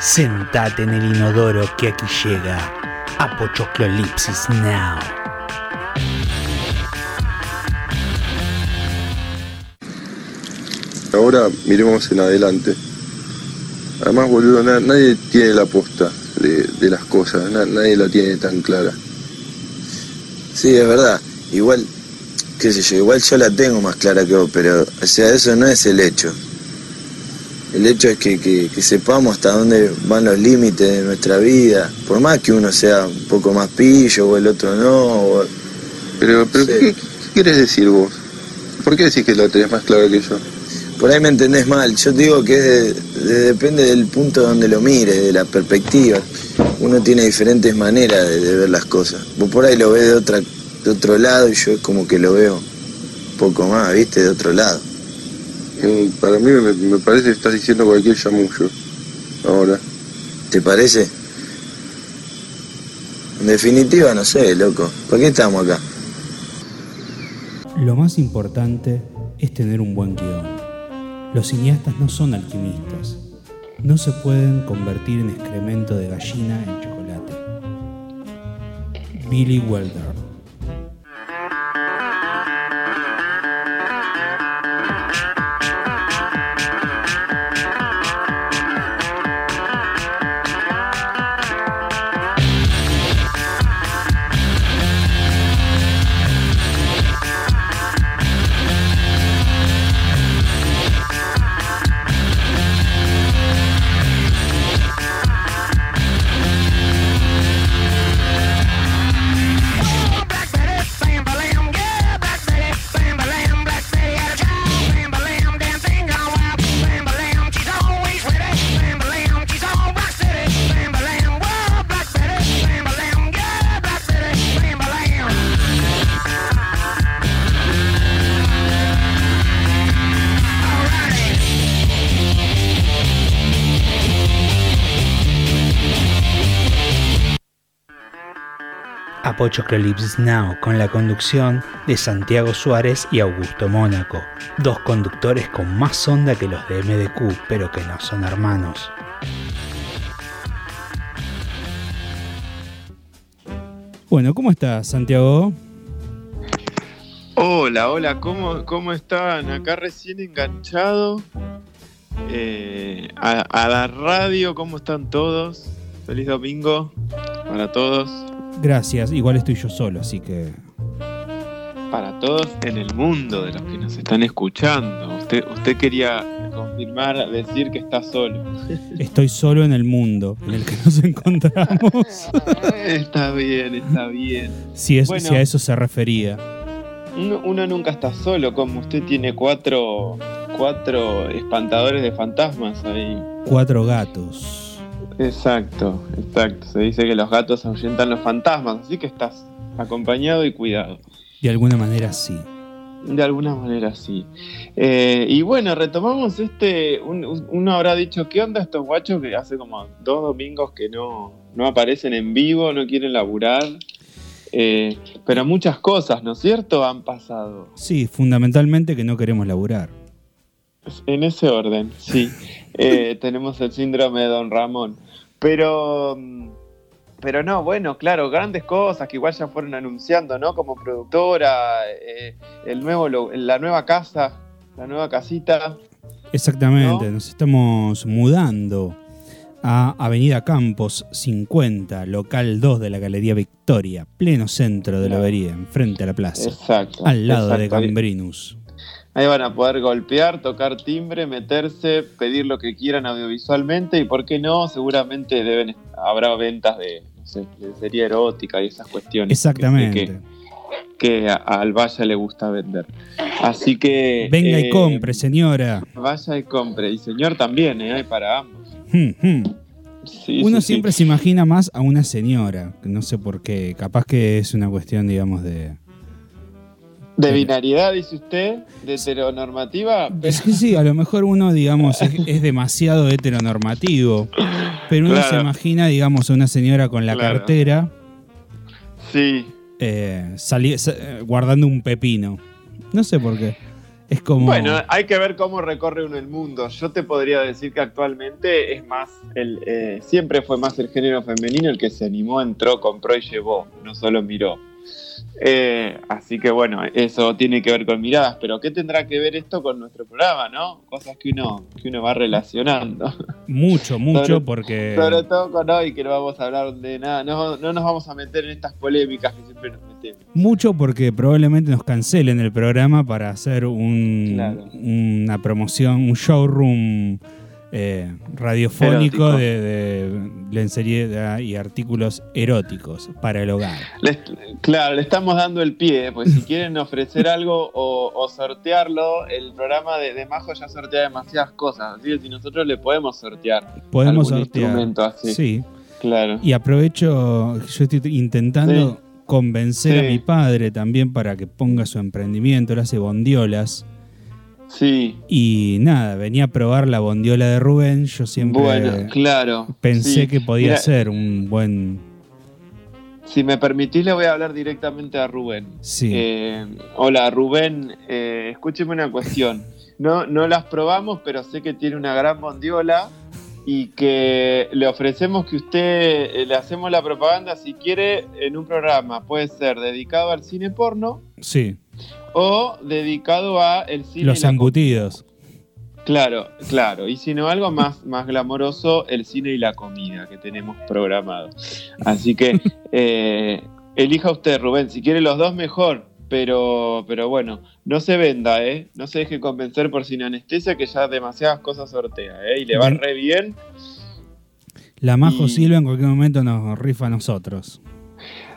Sentate en el inodoro que aquí llega Apochoclolipsis Now. Ahora miremos en adelante. Además, boludo, na- nadie tiene la posta de, de las cosas, na- nadie la tiene tan clara. Sí, es verdad. Igual, qué sé yo, igual yo la tengo más clara que vos, pero, o sea, eso no es el hecho. El hecho es que, que- que sepamos hasta dónde van los límites de nuestra vida. Por más que uno sea un poco más pillo o el otro no. o- Pero, pero Sí. ¿qué, qué querés decir vos? ¿Por qué decís que la tenés más clara que yo? Por ahí me entendés mal. Yo te digo que es de- de- depende del punto donde lo mires, de la perspectiva. Uno tiene diferentes maneras de, de ver las cosas. Vos por ahí lo ves de, otra, de otro lado y yo es como que lo veo un poco más, ¿viste? De otro lado. Para mí me, me parece que estás diciendo cualquier chamullo. Ahora. ¿Te parece? En definitiva, no sé, loco. ¿Por qué estamos acá? Lo más importante es tener un buen guion. Los cineastas no son alquimistas. No se pueden convertir en excremento de gallina en chocolate. Billy Wilder. Apochoclolipsis Now con la conducción de Santiago Suárez y Augusto Mónaco, dos conductores con más onda que los de MDQ, pero que no son hermanos. Bueno, ¿cómo estás, Santiago? Hola, hola, ¿cómo, cómo están? Acá recién enganchado eh, a la radio, ¿cómo están todos? Feliz domingo para todos, Gracias, igual estoy yo solo, así que para todos en el mundo de los que nos están escuchando. Usted, usted quería confirmar, decir que está solo. estoy solo en el mundo en el que nos encontramos. está bien, está bien. si, es, Bueno. si a eso se refería. Uno, uno nunca está solo, como usted tiene cuatro, cuatro espantadores de fantasmas ahí. Cuatro gatos. Exacto, exacto. Se dice que los gatos ahuyentan los fantasmas, así que estás acompañado y cuidado. De alguna manera sí. De alguna manera sí. Eh, y bueno, retomamos este. un- un- uno habrá dicho, ¿qué onda estos guachos que hace como dos domingos que no, no aparecen en vivo, no quieren laburar? Eh, pero muchas cosas, ¿no es cierto?, han pasado. Sí, fundamentalmente que no queremos laburar. En ese orden, sí. Eh, tenemos el síndrome de Don Ramón. Pero, pero no, bueno, claro, grandes cosas que igual ya fueron anunciando, ¿no? Como productora, eh, el nuevo, la nueva casa, la nueva casita. Exactamente, ¿No? nos estamos mudando a Avenida Campos 50, local 2 de la Galería Victoria, pleno centro de la avería, enfrente a la plaza, Exacto. al lado de exacto. Gambrinus. Ahí van a poder golpear, tocar timbre, meterse, pedir lo que quieran audiovisualmente y por qué no, seguramente deben habrá ventas de, no sé, de serie erótica y esas cuestiones. Exactamente. Que, que a- al Vaya le gusta vender. Así que. Venga y eh, compre, señora. Vaya y compre. Y señor también, ¿eh? hay para ambos. Hmm, hmm. Sí, Uno sí, sí. siempre se imagina más a una señora, no sé por qué, capaz que es una cuestión, digamos, de... De binariedad, dice usted, de heteronormativa. Es que sí, a lo mejor uno, digamos, es, es demasiado heteronormativo, pero uno se imagina, digamos, a una señora con la Claro. cartera Sí, eh, sali- eh, guardando un pepino. No sé por qué. Es como. Bueno, hay que ver cómo recorre uno el mundo. Yo te podría decir que actualmente es más, el, eh, siempre fue más el género femenino el que se animó, entró, compró y llevó, no solo miró. Eh, así que bueno, eso tiene que ver con miradas, pero ¿qué tendrá que ver esto con nuestro programa, no? Cosas que uno, que uno va relacionando. Mucho, mucho, porque. Sobre todo con hoy que no vamos a hablar de nada, no, no nos vamos a meter en estas polémicas que siempre nos metemos. Mucho porque probablemente nos cancelen el programa para hacer un, Claro. una promoción, un showroom eh, radiofónico de, de lencería y artículos eróticos para el hogar. Les- claro, le estamos dando el pie, pues si quieren ofrecer algo o, o sortearlo, el programa de, de Majo ya sortea demasiadas cosas, así que si nosotros le podemos sortear Podemos sortear. instrumento así. Sí. Claro. Y aprovecho, yo estoy intentando Sí. convencer a mi padre también para que ponga su emprendimiento, él hace bondiolas. Sí, Y nada, venía a probar la bondiola de Rubén, yo siempre bueno, claro. pensé sí. que podía Mira, ser un buen... Si me permitís, le voy a hablar directamente a Rubén. Sí, Eh, hola, Rubén, eh, escúcheme una cuestión. No, no las probamos, pero sé que tiene una gran bondiola y que le ofrecemos que usted, eh, le hacemos la propaganda si quiere en un programa. Puede ser dedicado al cine porno sí, o dedicado a el cine. los embutidos. Claro, claro. Y si no, algo más, más glamoroso, el cine y la comida que tenemos programado. Así que eh, elija usted, Rubén. Si quiere los dos, mejor. Pero, pero bueno, no se venda, ¿eh? No se deje convencer por sin anestesia que ya demasiadas cosas sortea, ¿eh? Y le va re bien. La Majo Y- Silva en cualquier momento nos rifa a nosotros.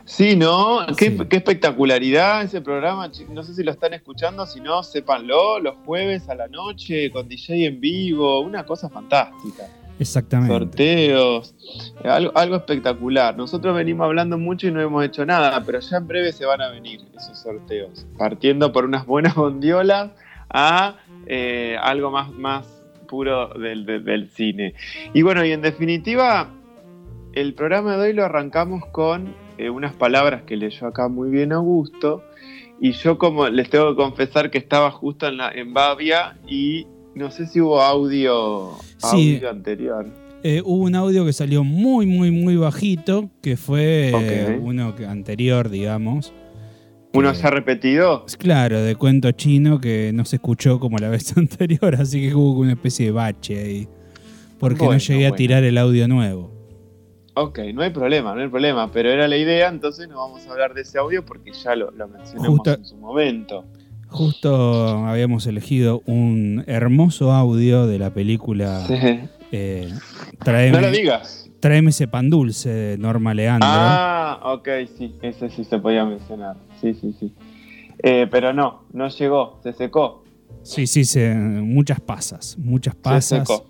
Sí, ¿no? Qué, Sí. qué espectacularidad ese programa. No sé si lo están escuchando, si no, sépanlo. Los jueves a la noche con DJ en vivo. Una cosa fantástica. Exactamente. sorteos, algo, algo espectacular. Nosotros venimos hablando mucho y no hemos hecho nada, pero ya en breve se van a venir esos sorteos, partiendo por unas buenas bondiolas a eh, algo más, más puro del, del- del cine. Y bueno, y en definitiva, el programa de hoy lo arrancamos con eh, unas palabras que leyó acá muy bien Augusto. Y yo como les tengo que confesar que estaba justo en, la, en Bavia y no sé si hubo audio, Sí. audio anterior. Eh, hubo un audio que salió muy, muy, muy bajito, que fue eh, Ok. uno que- anterior, digamos. ¿Uno que- ya repetido? Claro, de cuento chino que no se escuchó como la vez anterior, así que hubo una especie de bache ahí. Porque no Bueno, llegué a tirar el audio nuevo. Ok, no hay problema, no hay problema, pero era la idea, entonces no vamos a hablar de ese audio porque ya lo, lo mencionamos Justo- en su momento. Justo habíamos elegido un hermoso audio de la película Sí. eh, Tráeme, No lo digas. Tráeme ese pan dulce de Norma Leandro. Ah, ok, sí, ese sí se podía mencionar. Sí, sí, sí. Eh, pero no, no llegó, se secó. Sí, sí, se- muchas pasas, muchas Se pasas. secó.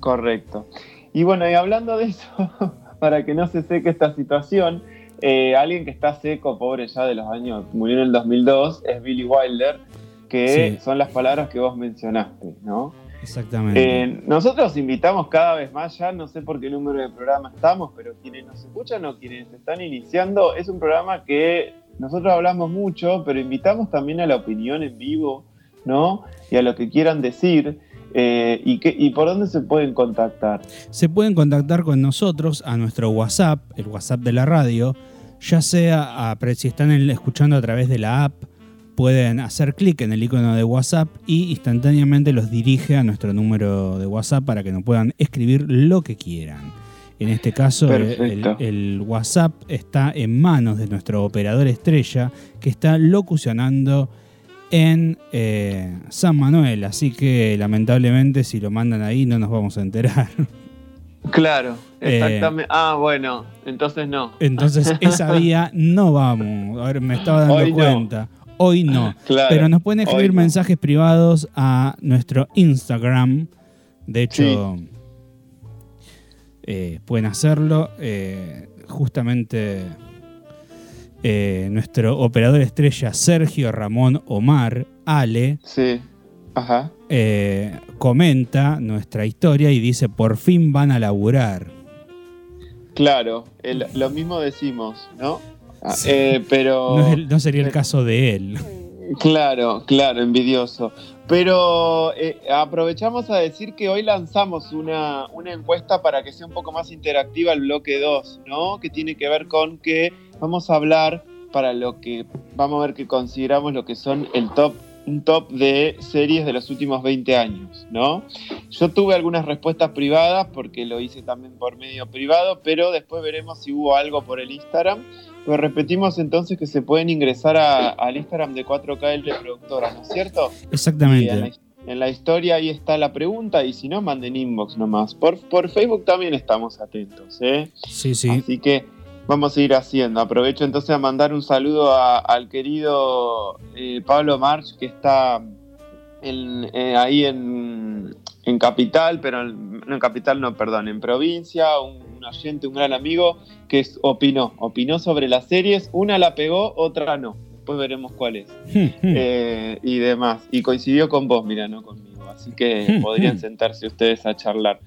Correcto. Y bueno, y hablando de eso, para que no se seque esta situación, eh, alguien que está seco, pobre ya de los años, murió en el 2002, es Billy Wilder, que Sí. son las palabras que vos mencionaste, ¿no? Exactamente. Eh, nosotros invitamos cada vez más, ya no sé por qué número de programa estamos, pero quienes nos escuchan o quienes están iniciando, es un programa que nosotros hablamos mucho, pero invitamos también a la opinión en vivo, ¿no? Y a lo que quieran decir. Eh, y, que, ¿Y por dónde se pueden contactar? Se pueden contactar con nosotros a nuestro WhatsApp, el WhatsApp de la radio, ya sea a- si están escuchando a través de la app, pueden hacer clic en el icono de WhatsApp y instantáneamente los dirige a nuestro número de WhatsApp para que nos puedan escribir lo que quieran. En este caso, el WhatsApp está en manos de nuestro operador estrella que está locucionando en eh, San Manuel, así que lamentablemente si lo mandan ahí no nos vamos a enterar. Claro, Eh, exactamente. ah, bueno, entonces no. Entonces esa vía no vamos. A ver, me estaba dando Hoy no. cuenta. Hoy no. Claro, Pero nos pueden escribir no. mensajes privados a nuestro Instagram. De hecho, eh, pueden hacerlo. justamente eh, nuestro operador estrella Sergio Ramón Omar Ale Sí, ajá. eh, comenta nuestra historia y dice por fin van a laburar. Claro, el- lo mismo decimos, ¿no? Ah, Sí. eh, pero... No, sería el caso de él. Claro, claro, envidioso. Pero eh, aprovechamos a decir que hoy lanzamos una, una, encuesta para que sea un poco más interactiva el bloque 2, ¿no? Que tiene que ver con que vamos a hablar para lo que vamos a ver que consideramos lo que son el top un top de series de los últimos 20 años, ¿no? Yo tuve algunas respuestas privadas porque lo hice también por medio privado, pero después veremos si hubo algo por el Instagram. Pero repetimos entonces que se pueden ingresar al Instagram de 4KL Productora, ¿no es cierto? Exactamente. En la, historia ahí está la pregunta y si no, manden inbox nomás. Por, por Facebook también estamos atentos, ¿eh? Sí, sí. Así que vamos a ir haciendo. Aprovecho entonces a mandar un saludo al querido eh, Pablo March, que está eh, ahí en, Capital, pero no en Capital, no, perdón, en provincia, un, oyente, un gran amigo, que es, opinó, opinó sobre las series, una la pegó, otra no. Después veremos cuál es. Eh, y demás. Y coincidió con vos, mira, no conmigo. Así que podrían sentarse ustedes a charlar.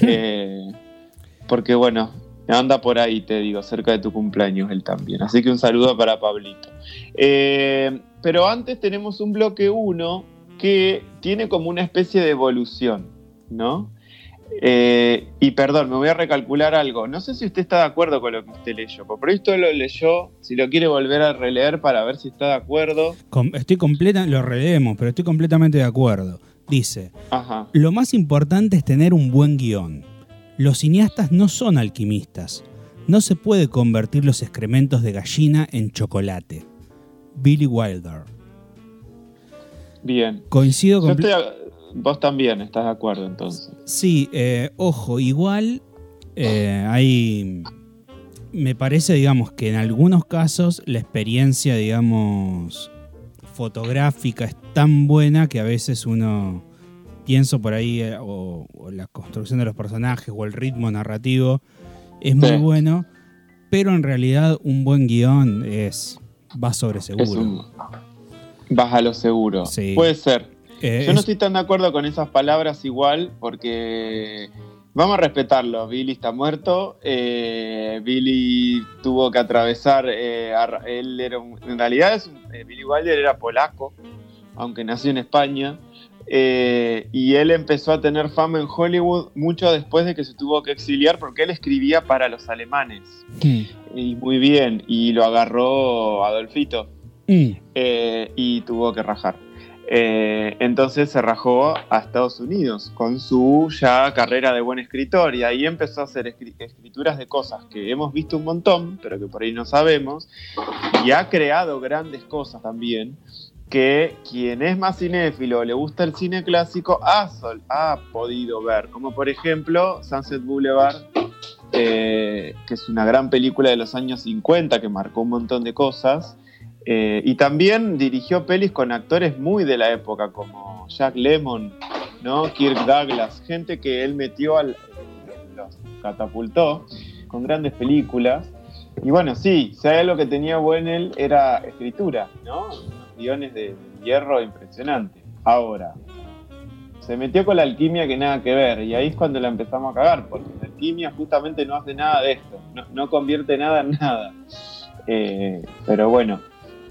porque bueno, Anda por ahí, te digo, cerca de tu cumpleaños él también. Así que un saludo para Pablito. Eh, pero antes tenemos un bloque 1 que tiene como una especie de evolución, ¿no? Eh, y perdón, me voy a recalcular algo. No sé si usted está de acuerdo con lo que usted leyó. Por esto lo leyó, si lo quiere volver a releer para ver si está de acuerdo. Estoy completa, lo releemos, pero estoy completamente de acuerdo. Dice, lo más importante es tener un buen guion. Los cineastas no son alquimistas. No se puede convertir los excrementos de gallina en chocolate. Billy Wilder. Bien. Coincido con... Vos también estás de acuerdo entonces. Sí, eh, ojo, igual eh, hay... Me parece, digamos, que en algunos casos la experiencia, digamos, fotográfica es tan buena que a veces uno pienso por ahí, eh, o, la construcción de los personajes, o el ritmo narrativo, es muy bueno, pero en realidad un buen guion es va sobre seguro. vas a lo seguro. Puede ser. Eh, Yo no estoy tan de acuerdo con esas palabras igual, porque vamos a respetarlo. Billy está muerto. Eh, Billy tuvo que atravesar. él era en realidad, es Billy Wilder era polaco, aunque nació en España. Eh, y él empezó a tener fama en Hollywood mucho después de que se tuvo que exiliar porque él escribía para los alemanes. Y muy bien, y lo agarró Adolfito mm. eh, y tuvo que rajar. Eh, entonces se rajó a Estados Unidos con su ya carrera de buen escritor y ahí empezó a hacer escrituras de cosas que hemos visto un montón, pero que por ahí no sabemos, y ha creado grandes cosas también que quien es más cinéfilo le gusta el cine clásico ha, ha podido ver, como por ejemplo Sunset Boulevard, eh, que es una gran película de los años 50 que marcó un montón de cosas, eh, y también dirigió pelis con actores muy de la época, como Jack Lemmon, ¿no? Kirk Douglas, gente que él metió, al, los catapultó con grandes películas. Y bueno, sí, si hay que tenía bueno él era escritura, ¿no? Guiones de hierro impresionante. Ahora, se metió con la alquimia que nada que ver, y ahí es cuando la empezamos a cagar, porque la alquimia justamente no hace nada de esto, no, convierte nada en nada. Eh, pero bueno,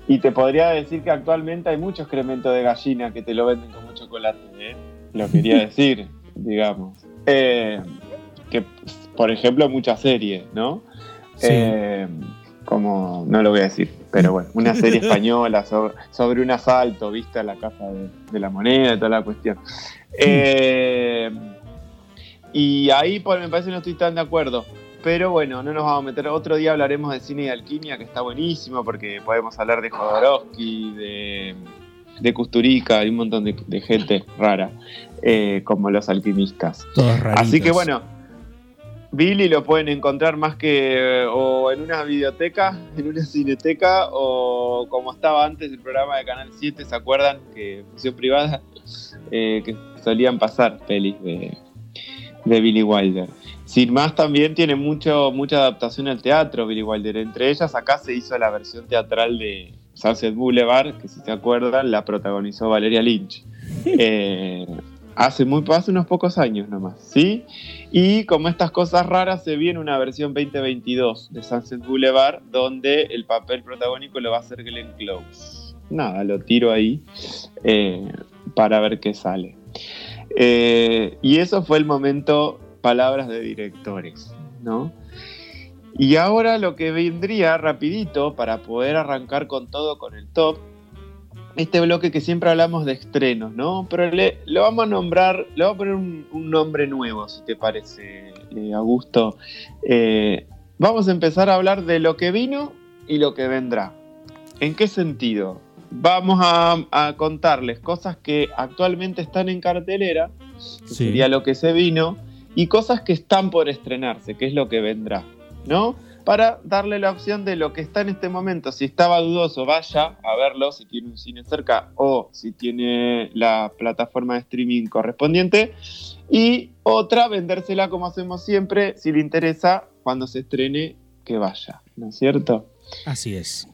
y te podría decir que actualmente hay muchos excremento de gallina que te lo venden con mucho chocolate, ¿eh? lo quería decir, digamos. Eh, que, por ejemplo, muchas series, ¿no? como, no lo voy a decir, pero bueno, una serie española sobre, un asalto, vista la casa de, la moneda y toda la cuestión. Eh, y ahí pues, me parece que no estoy tan de acuerdo. Pero bueno, no nos vamos a meter. Otro día hablaremos de cine y alquimia, que está buenísimo, porque podemos hablar de Jodorowsky, de, de Kusturica y un montón de, gente rara, eh, como los alquimistas. Así que bueno, Billy lo pueden encontrar más que o en una videoteca, en una cineteca, o como estaba antes el programa de Canal 7, ¿se acuerdan? Que función privada, eh, que solían pasar pelis de, Billy Wilder. Sin más, también tiene mucho, mucha adaptación al teatro Billy Wilder. Entre ellas, acá se hizo la versión teatral de Sunset Boulevard, que si se acuerdan, la protagonizó Valeria Lynch. Eh, hace, muy, hace unos pocos años nomás, ¿sí? Y como estas cosas raras, se viene una versión 2022 de Sunset Boulevard, donde el papel protagónico lo va a hacer Glenn Close. nada, lo tiro ahí eh, para ver qué sale. Eh, y eso fue el momento palabras de directores, ¿no? Y ahora lo que vendría rapidito para poder arrancar con todo con el top, este bloque que siempre hablamos de estrenos, ¿no? Pero le, lo vamos a nombrar, le vamos a poner un, nombre nuevo, si te parece, eh, Augusto. Eh, vamos a empezar a hablar de lo que vino y lo que vendrá. ¿En qué sentido? Vamos a, contarles cosas que actualmente están en cartelera, que sería lo que se vino, y cosas que están por estrenarse, que es lo que vendrá. ¿no? Para darle la opción de lo que está en este momento. Si estaba dudoso, vaya a verlo si tiene un cine cerca o si tiene la plataforma de streaming correspondiente. Y otra, vendérsela como hacemos siempre, si le interesa, cuando se estrene, que vaya, ¿no es cierto? Así es.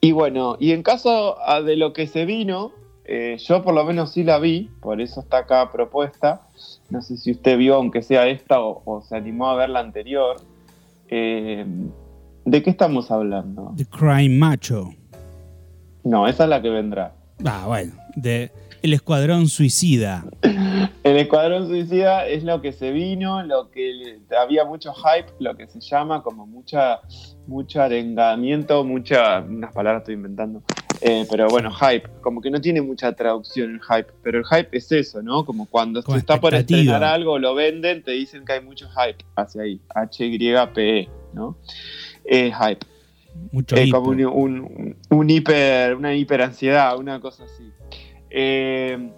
Y bueno, y en caso de lo que se vino, eh, yo por lo menos sí la vi, por eso está acá propuesta. No sé si usted vio, aunque sea esta, o se animó a ver la anterior. Eh, ¿De qué estamos hablando? The Crime Macho. No, esa es la que vendrá. Ah, bueno, de El Escuadrón Suicida. El Escuadrón Suicida es lo que se vino, lo que había mucho hype, lo que se llama como mucha, mucho arengamiento, mucha, unas palabras estoy inventando, eh, pero bueno, hype, como que no tiene mucha traducción el hype, pero el hype es eso, ¿no? Como cuando se está por estrenar algo, lo venden, te dicen que hay mucho hype hacia ahí, H-Y-P-E, ¿no? Eh, hype. Mucho es como un, hiper, una hiperansiedad, una cosa así. Eh,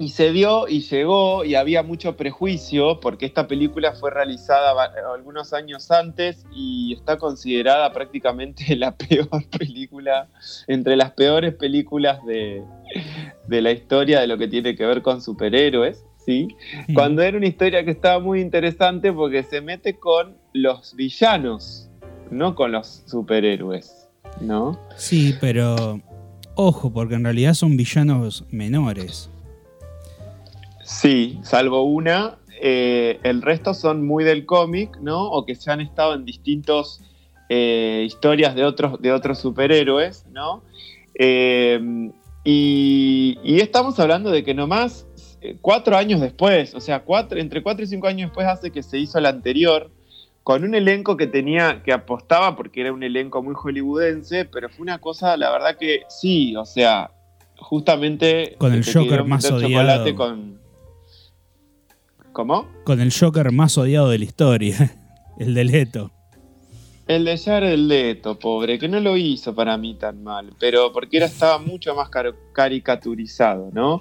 y se dio y llegó y había mucho prejuicio porque esta película fue realizada algunos años antes y está considerada prácticamente la peor película, entre las peores películas de, la historia de lo que tiene que ver con superhéroes. ¿sí? Cuando era una historia que estaba muy interesante porque se mete con los villanos, no con los superhéroes. ¿no? Sí, pero ojo, porque en realidad son villanos menores. Sí, salvo una. Eh, el resto son muy del cómic, ¿no? O que se han estado en distintas eh, historias de otros, de otros superhéroes, ¿no? Eh, y, estamos hablando de que nomás cuatro años después, o sea, cuatro, entre cuatro y cinco años después hace que se hizo la anterior, con un elenco que tenía, que apostaba porque era un elenco muy hollywoodense, pero fue una cosa, la verdad que sí, o sea, justamente... Con el Joker más odiado. ¿Cómo? Con el Joker más odiado de la historia, el de Leto. El de Jared Leto, pobre, que no lo hizo para mí tan mal, pero porque era, estaba mucho más caricaturizado, ¿no?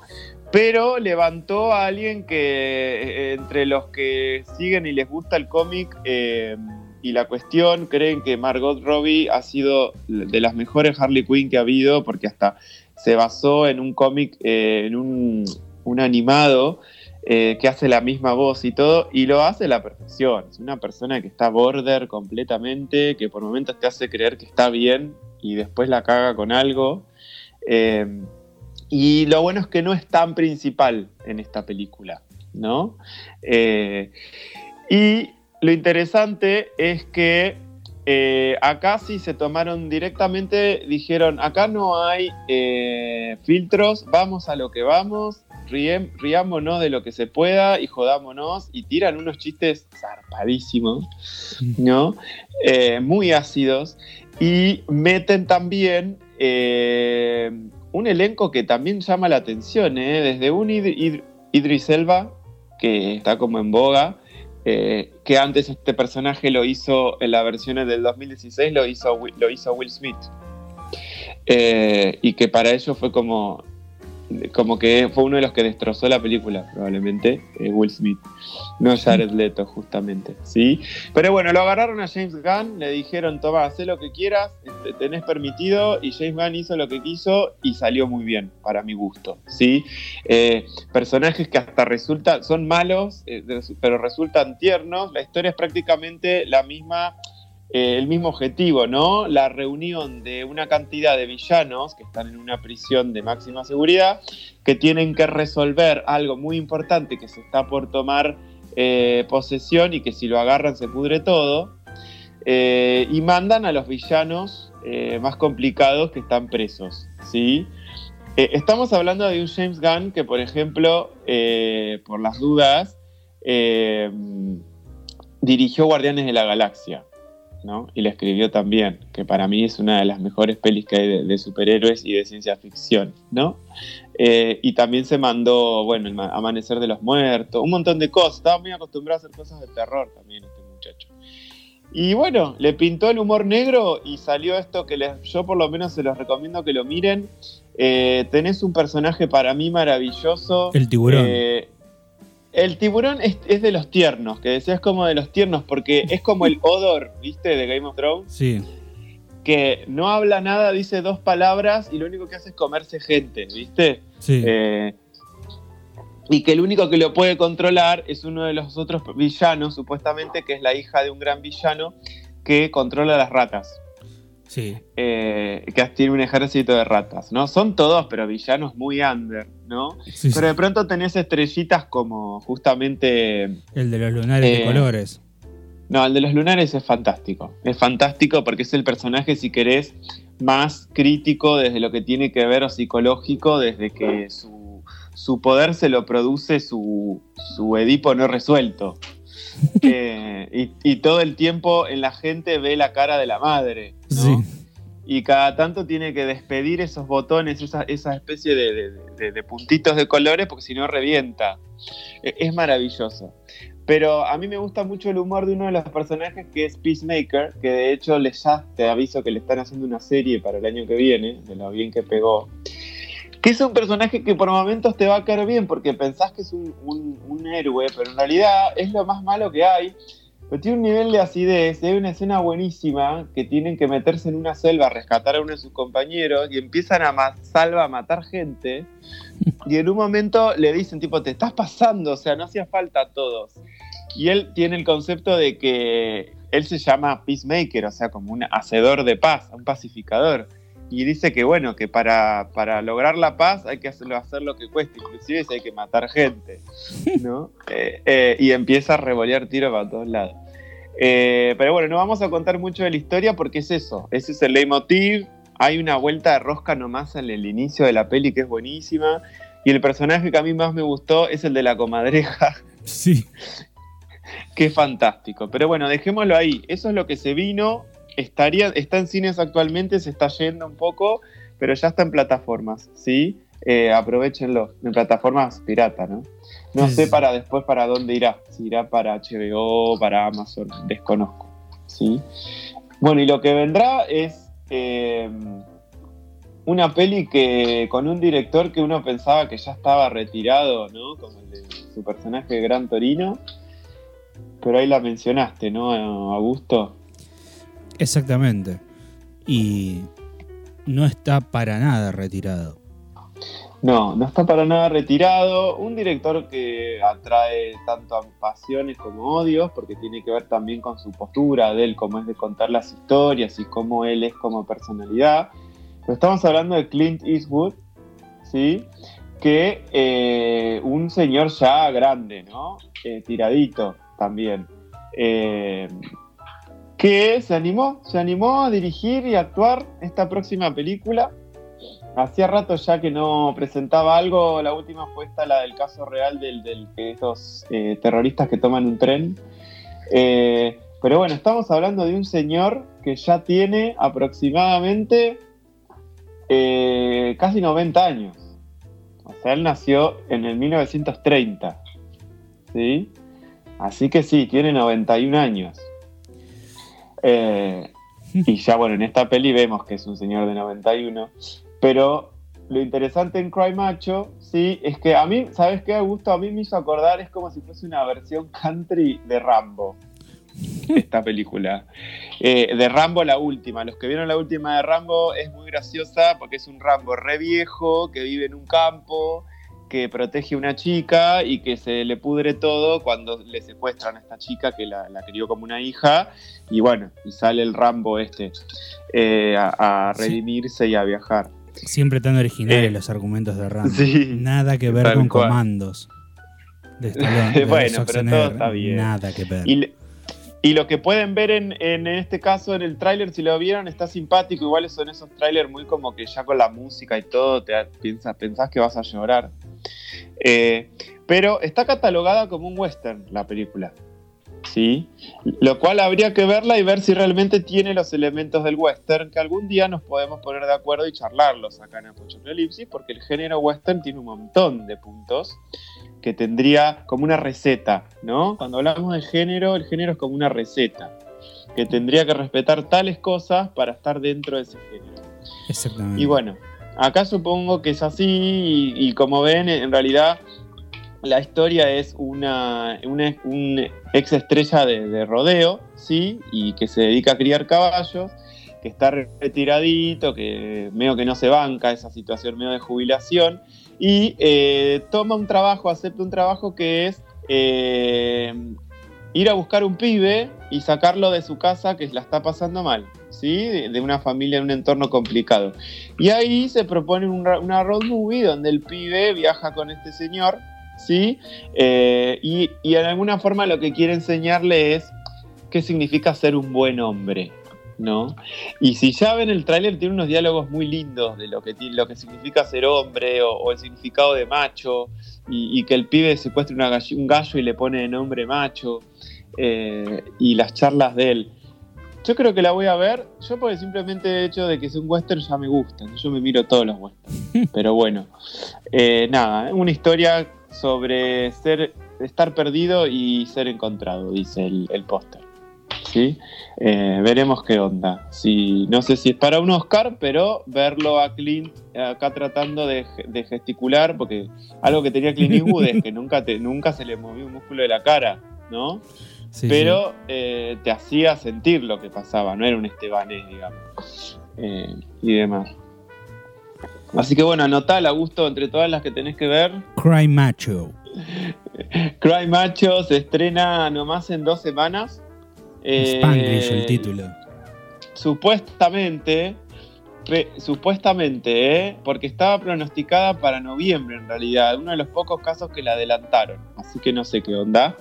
Pero levantó a alguien que eh, entre los que siguen y les gusta el cómic eh, y la cuestión creen que Margot Robbie ha sido de las mejores Harley Quinn que ha habido porque hasta se basó en un cómic, eh, en un, un animado eh, que hace la misma voz y todo, y lo hace a la perfección. Es una persona que está border completamente, que por momentos te hace creer que está bien y después la caga con algo. Eh, y lo bueno es que no es tan principal en esta película, ¿no? Eh, y lo interesante es que acá sí se tomaron directamente, dijeron, acá no hay filtros, vamos a lo que vamos, riámonos de lo que se pueda y jodámonos y tiran unos chistes zarpadísimos, ¿no? Eh, muy ácidos y meten también eh, un elenco que también llama la atención, ¿eh? desde un Idris Elba, que está como en boga, que antes este personaje lo hizo en las versiones del 2016, lo hizo, lo hizo Will Smith. y que para ello fue como como que fue uno de los que destrozó la película, probablemente, eh, Will Smith, no Jared Leto, justamente, ¿sí? Pero bueno, lo agarraron a James Gunn, le dijeron, toma, haz lo que quieras, este, tenés permitido, y James Gunn hizo lo que quiso y salió muy bien, para mi gusto, ¿sí? Eh, personajes que hasta resultan, son malos, eh, pero resultan tiernos, la historia es prácticamente la misma eh, el mismo objetivo, ¿no? La reunión de una cantidad de villanos que están en una prisión de máxima seguridad, que tienen que resolver algo muy importante que se está por tomar eh, posesión y que si lo agarran se pudre todo, eh, y mandan a los villanos más complicados que están presos, ¿sí? Estamos hablando de un James Gunn que, por ejemplo, por las dudas, dirigió Guardianes de la Galaxia, ¿no? Y la escribió también, que para mí es una de las mejores pelis que hay de, superhéroes y de ciencia ficción, ¿no? y también se mandó, bueno, el Amanecer de los Muertos, un montón de cosas. Estaba muy acostumbrado a hacer cosas de terror también este muchacho. Y bueno, le pintó el humor negro y salió esto que les, yo por lo menos se los recomiendo que lo miren. Eh, tenés un personaje para mí maravilloso. El tiburón. Eh, el tiburón es, de los tiernos, que decías como de los tiernos, porque es como el Odor, ¿viste? De Game of Thrones. Sí. Que no habla nada, dice dos palabras y lo único que hace es comerse gente, ¿viste? Sí. Eh, y que el único que lo puede controlar es uno de los otros villanos, supuestamente, que es la hija de un gran villano que controla las ratas. Sí. Eh, que tiene un ejército de ratas, ¿no? Son todos, pero villanos muy under, ¿no? pero de pronto tenés estrellitas como justamente. El de los lunares de eh, colores. No, el de los lunares es fantástico. Es fantástico porque es el personaje, si querés, más crítico desde lo que tiene que ver o psicológico, desde que su su poder se lo produce su, Edipo no resuelto. Eh, y, todo el tiempo en la gente ve la cara de la madre. Y cada tanto tiene que despedir esos botones, esa, especie de, puntitos de colores, porque si no revienta. E, es maravilloso. Pero a mí me gusta mucho el humor de uno de los personajes que es Peacemaker, que de hecho le ya te aviso que le están haciendo una serie para el año que viene, de lo bien que pegó que es un personaje que por momentos te va a caer bien porque pensás que es un, héroe, pero en realidad es lo más malo que hay. Pero tiene un nivel de acidez. Hay una escena buenísima que tienen que meterse en una selva a rescatar a uno de sus compañeros y empiezan a salva a matar gente. Y en un momento le dicen, tipo, te estás pasando, o sea, no hacía falta a todos. Y él tiene el concepto de que él se llama peacemaker, o sea, como un hacedor de paz, un pacificador y dice que bueno, que para, para, lograr la paz hay que hacerlo, hacer lo que cueste, inclusive si hay que matar gente, ¿no? Eh, eh, y empieza a revolear tiros para todos lados. Eh, pero bueno, no vamos a contar mucho de la historia porque es eso, ese es el leitmotiv, hay una vuelta de rosca nomás en el inicio de la peli que es buenísima, y el personaje que a mí más me gustó es el de la comadreja. Sí. Qué fantástico. Pero bueno, dejémoslo ahí. Eso es lo que se vino estaría, está en cines actualmente, se está yendo un poco, pero ya está en plataformas, ¿sí? Eh, aprovechenlo, en plataformas pirata, ¿no? No sé para después para dónde irá, si irá para HBO, para Amazon, desconozco, ¿sí? Bueno, y lo que vendrá es eh, una peli que con un director que uno pensaba que ya estaba retirado, ¿no? Como el de su personaje Gran Torino, pero ahí la mencionaste, ¿no, Augusto? Exactamente. Y no está para nada retirado. No, no está para nada retirado. Un director que atrae tanto pasiones como odios, porque tiene que ver también con su postura de él, cómo es de contar las historias y cómo él es como personalidad. Pero estamos hablando de Clint Eastwood, ¿sí? Que eh, un señor ya grande, ¿no? Eh, tiradito también. Eh, que se animó, se animó a dirigir y actuar esta próxima película. Hacía rato ya que no presentaba algo, la última fue esta, la del caso real del, del de estos eh, terroristas que toman un tren. Eh, pero bueno, estamos hablando de un señor que ya tiene aproximadamente eh, casi 90 años. O sea, él nació en el 1930. ¿Sí? Así que sí, tiene 91 años. Eh, y ya bueno, en esta peli vemos que es un señor de 91. Pero lo interesante en Cry Macho, sí, es que a mí, ¿sabes qué, Augusto? A mí me hizo acordar, es como si fuese una versión country de Rambo. Esta película. Eh, de Rambo la última. Los que vieron la última de Rambo es muy graciosa porque es un Rambo re viejo que vive en un campo que protege a una chica y que se le pudre todo cuando le secuestran a esta chica que la, crió como una hija y bueno, y sale el Rambo este eh, a, redimirse y a viajar. Siempre tan originales eh, los argumentos de Rambo. Nada que ver con comandos. bueno, pero todo está bien. Nada que ver. Y, y lo que pueden ver en, en este caso en el tráiler, si lo vieron, está simpático. Igual son esos trailers muy como que ya con la música y todo, te piensas, pensás que vas a llorar. Eh, pero está catalogada como un western la película. ¿sí? Lo cual habría que verla y ver si realmente tiene los elementos del western, que algún día nos podemos poner de acuerdo y charlarlos acá en Apocalipsis, porque el género western tiene un montón de puntos que tendría como una receta, ¿no? Cuando hablamos de género, el género es como una receta, que tendría que respetar tales cosas para estar dentro de ese género. Exactamente. Y bueno, acá supongo que es así y, como ven, en realidad la historia es una, una un ex estrella de, rodeo, ¿sí? Y que se dedica a criar caballos, que está retiradito, que medio que no se banca esa situación medio de jubilación, y eh, toma un trabajo, acepta un trabajo que es eh, ir a buscar un pibe y sacarlo de su casa que la está pasando mal, ¿sí? De, una familia en un entorno complicado. Y ahí se propone una road movie donde el pibe viaja con este señor, ¿sí? Eh, y, y en alguna forma lo que quiere enseñarle es qué significa ser un buen hombre, ¿no? Y si ya ven el tráiler, tiene unos diálogos muy lindos de lo que, lo que significa ser hombre o, el significado de macho, y, que el pibe secuestre una un gallo y le pone nombre macho, eh, y las charlas de él. Yo creo que la voy a ver, yo por el simplemente hecho de que sea un western ya me gusta, yo me miro todos los westerns. Pero bueno, eh, nada, una historia sobre ser, estar perdido y ser encontrado, dice el, el póster. ¿Sí? Eh, veremos qué onda. Si, no sé si es para un Oscar, pero verlo a Clint acá tratando de, gesticular, porque algo que tenía Clint Eastwood es que nunca, te, nunca se le movió un músculo de la cara, ¿no? pero eh, te hacía sentir lo que pasaba, no era un Estebanés, digamos, eh, y demás. Así que bueno, anotala, Gusto, entre todas las que tenés que ver. Cry Macho. Cry Macho se estrena nomás en dos semanas. Spanglish el eh, título. Supuestamente, supuestamente, ¿eh? porque estaba pronosticada para noviembre en realidad, uno de los pocos casos que la adelantaron, así que no sé qué onda.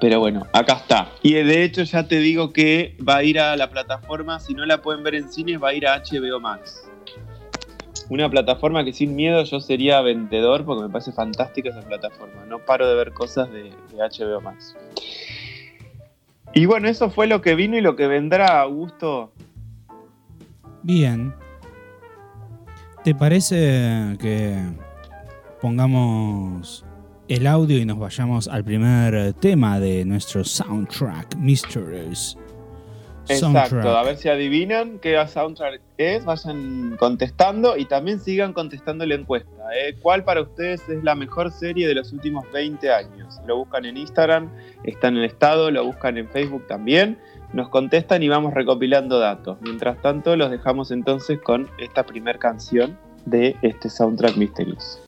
Pero bueno, acá está. Y de hecho ya te digo que va a ir a la plataforma, si no la pueden ver en cines, va a ir a HBO Max. Una plataforma que sin miedo yo sería vendedor porque me parece fantástica esa plataforma. No paro de ver cosas de, de HBO Max. Y bueno, eso fue lo que vino y lo que vendrá, Augusto. Bien. ¿Te parece que pongamos el audio y nos vayamos al primer tema de nuestro soundtrack, Mysteries? Exacto, a ver si adivinan qué soundtrack es, vayan contestando y también sigan contestando la encuesta. ¿eh? ¿Cuál para ustedes es la mejor serie de los últimos 20 años? Lo buscan en Instagram, está en el estado, lo buscan en Facebook también, nos contestan y vamos recopilando datos. Mientras tanto, los dejamos entonces con esta primera canción de este soundtrack misterioso.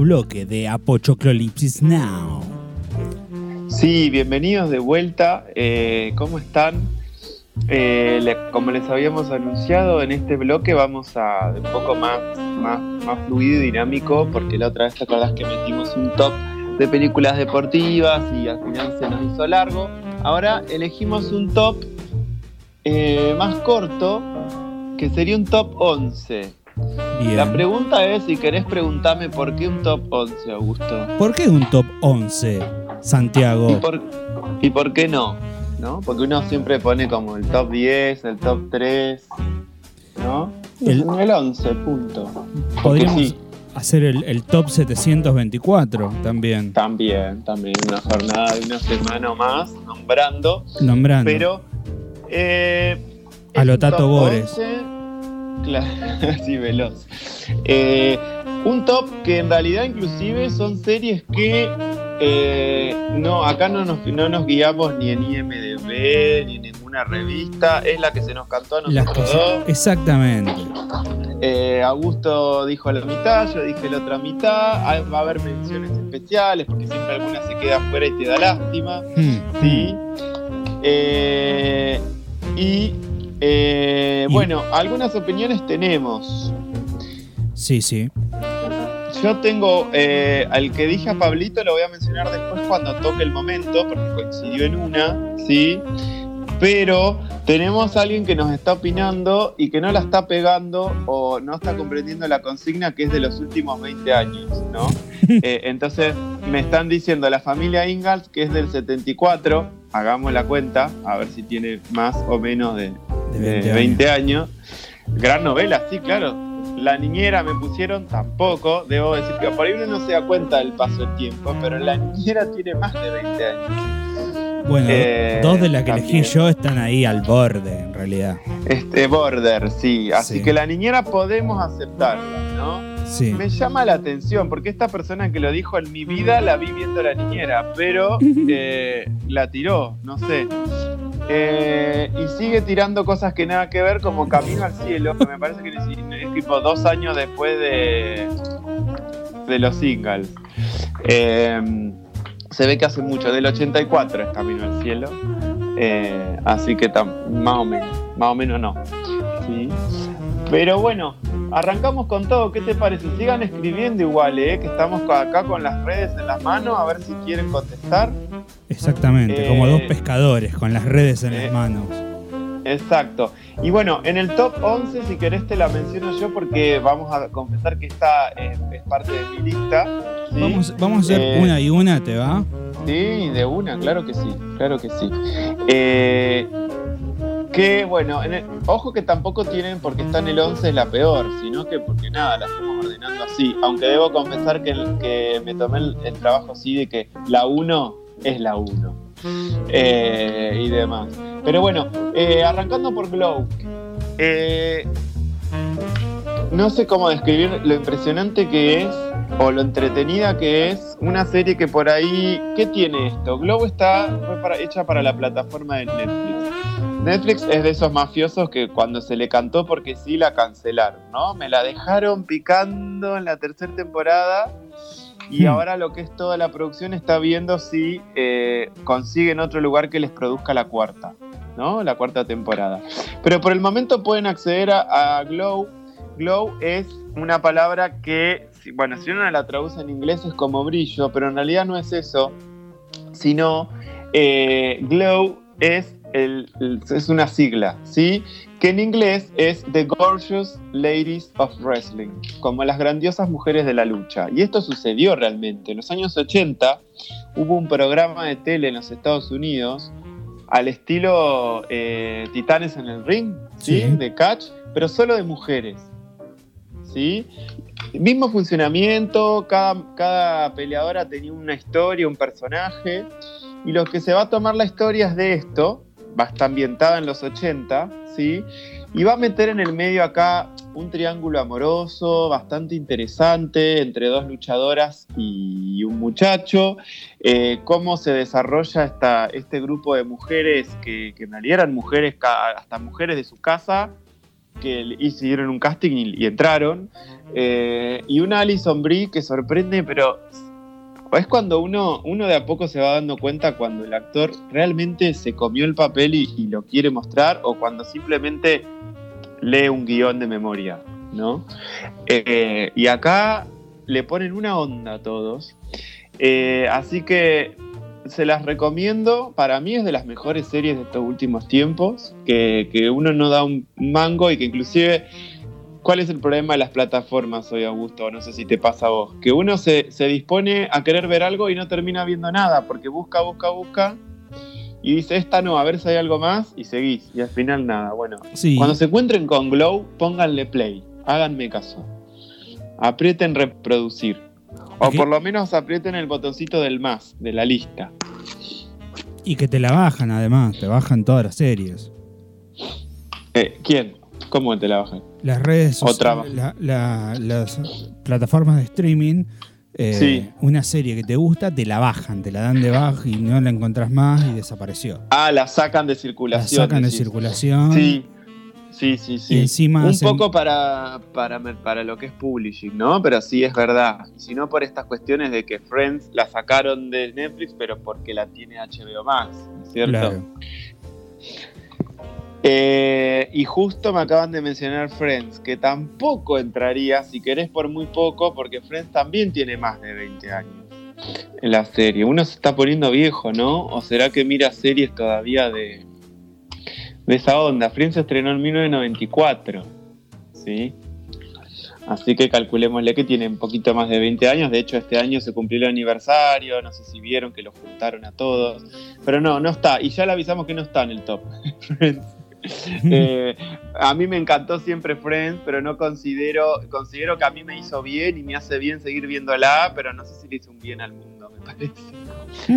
Bloque de Apochoclolipsis Now. Sí, bienvenidos de vuelta. Eh, ¿Cómo están? Eh, como les habíamos anunciado, en este bloque vamos a un poco más, más, más fluido y dinámico, porque la otra vez te acordás que metimos un top de películas deportivas y al final se nos hizo largo. Ahora elegimos un top eh, más corto, que sería un top 11. Bien. La pregunta es si querés preguntarme por qué un top 11, Augusto. ¿Por qué un top 11, ¿Y Santiago? por, ¿Y por qué no? ¿No? Porque uno siempre pone como el top 10, el top 3, ¿no? El- El, el 11, punto. Podríamos sí, hacer el, el top 724 también, también, también una jornada de una semana o más nombrando, nombrando. pero... Eh, A lo Tato Bores. 11, Claro, así veloz. Eh, un top que en realidad inclusive son series que eh, no, acá no nos, no nos guiamos ni en IMDB ni en ninguna revista, es la que se nos cantó a nosotros dos. Exactamente. Eh, Augusto dijo la mitad, yo dije la otra mitad, Hay- va a haber menciones especiales porque siempre alguna se queda afuera y te da lástima. Hmm. Sí. Eh, y eh, bueno, algunas opiniones tenemos. Sí, sí. Yo tengo eh, al que dije a Pablito, lo voy a mencionar después cuando toque el momento, porque coincidió en una, ¿sí? Pero tenemos a alguien que nos está opinando y que no la está pegando o no está comprendiendo la consigna que es de los últimos 20 años, ¿no? Eh, entonces me están diciendo la familia Ingalls que es del 74, hagamos la cuenta, a ver si tiene más o menos de, De de 20 20, años. años. Gran novela, sí, claro. La niñera me pusieron tampoco. Debo decir que por ahí uno no se da cuenta del paso del tiempo, pero la niñera tiene más de 20 años. Bueno, Eh, dos de las que también. elegí yo están ahí al borde, en realidad. Este Border, sí. Así Sí. que la niñera podemos aceptarla, ¿no? Sí. Me llama la atención, porque esta persona que lo dijo en mi vida la vi viendo la niñera, pero eh, la tiró, no sé. Eh, y sigue tirando cosas que nada que ver, como Camino al Cielo, que me parece que es, es tipo dos años después de, de los singles. Eh, se ve que hace mucho, del 84 es Camino al Cielo. Eh, así que tam- más o menos, más o menos no. ¿sí? Pero bueno, arrancamos con todo. ¿Qué te parece? Sigan escribiendo igual, ¿eh? que estamos acá con las redes en las manos, a ver si quieren contestar. Exactamente, Eh, como dos pescadores con las redes en eh, las manos. Exacto. Y bueno, en el top 11, si querés, te la menciono yo porque vamos a confesar que esta eh, es parte de mi lista. ¿sí? Vamos, vamos a hacer Eh, una y una, ¿te va? Sí, de una, claro que sí, claro que sí. Que bueno, en el- ojo que tampoco tienen porque está en el 11 es la peor, sino que porque nada, la estamos ordenando así. Aunque debo confesar que, el- que me tomé el, el trabajo así de que la 1 es la 1 eh, y demás. Pero bueno, eh, arrancando por Glow. Eh, no sé cómo describir lo impresionante que es o lo entretenida que es una serie que por ahí, ¿qué tiene esto? Globo está fue para- hecha para la plataforma de Netflix. Netflix es de esos mafiosos que cuando se le cantó porque sí la cancelaron, ¿no? Me la dejaron picando en la tercera temporada y Hmm. ahora lo que es toda la producción está viendo si eh, consiguen otro lugar que les produzca la cuarta, ¿no? La cuarta temporada. Pero por el momento pueden acceder a, a Glow. Glow es una palabra que, bueno, si uno la traduce en inglés es como brillo, pero en realidad no es eso, sino eh, Glow es, el- el- es una sigla, ¿sí? Que en inglés es The Gorgeous Ladies of Wrestling, como las grandiosas mujeres de la lucha. Y esto sucedió realmente. En los años 80 hubo un programa de tele en los Estados Unidos al estilo eh, Titanes en el Ring, ¿sí? Sí. De Catch, pero solo de mujeres. ¿Sí? Mismo funcionamiento, cada, cada peleadora tenía una historia, un personaje, y lo que se va a tomar la historia es de esto, estar ambientada en los 80, ¿sí? Y va a meter en el medio acá un triángulo amoroso bastante interesante entre dos luchadoras y un muchacho, eh, cómo se desarrolla esta, este grupo de mujeres que, que en realidad eran mujeres, hasta mujeres de su casa, que hicieron un casting y, y entraron, eh, y una Alison Brie que sorprende, pero es cuando uno, uno de a poco se va dando cuenta cuando el actor realmente se comió el papel y, lo quiere mostrar, o cuando simplemente lee un guion de memoria, ¿no? Eh, y acá le ponen una onda a todos. Eh, así que se las recomiendo. Para mí es de las mejores series de estos últimos tiempos. Que, que uno no da un mango y que inclusive... ¿Cuál es el problema de las plataformas hoy, Augusto? No sé si te pasa a vos. Que uno se, se dispone a querer ver algo y no termina viendo nada, porque busca, busca, busca, y dice, esta no, a ver si hay algo más, y seguís, y al final nada. Bueno, Sí. cuando se encuentren con Glow, pónganle play, háganme caso. Aprieten reproducir. O por lo menos aprieten el botoncito del más, de la lista. Y que te la bajan además, te bajan todas las series. Eh, ¿Quién? ¿Cómo te la bajan? Las redes Otra la- la- las plataformas de streaming, eh, Sí. una serie que te gusta, te la bajan, te la dan de baja y no la encontrás más y desapareció. Ah, la sacan de La circulación. sacan de circulación. Sí, sí, sí, sí. Y encima Un hacen- poco para, para, para lo que es publishing, ¿no? Pero sí es verdad. Si no por estas cuestiones de que Friends la sacaron de Netflix, pero porque la tiene HBO Max, ¿no es ¿cierto? Claro. Eh, y justo me acaban de mencionar Friends, que tampoco entraría, si querés, por muy poco, porque Friends también tiene más de 20 años en la serie. Uno se está poniendo viejo, ¿no? ¿O será que mira series todavía de, de esa onda? Friends se estrenó en 1994, ¿sí? Así que calculémosle que tiene un poquito más de 20 años. De hecho, este año se cumplió el aniversario. No sé si vieron que lo juntaron a todos. Pero no, no está. Y ya le avisamos que no está en el top. Eh, a mí me encantó siempre Friends, pero no considero, considero que a mí me hizo bien y me hace bien seguir viéndola, pero no sé si le hizo un bien al mundo, me parece.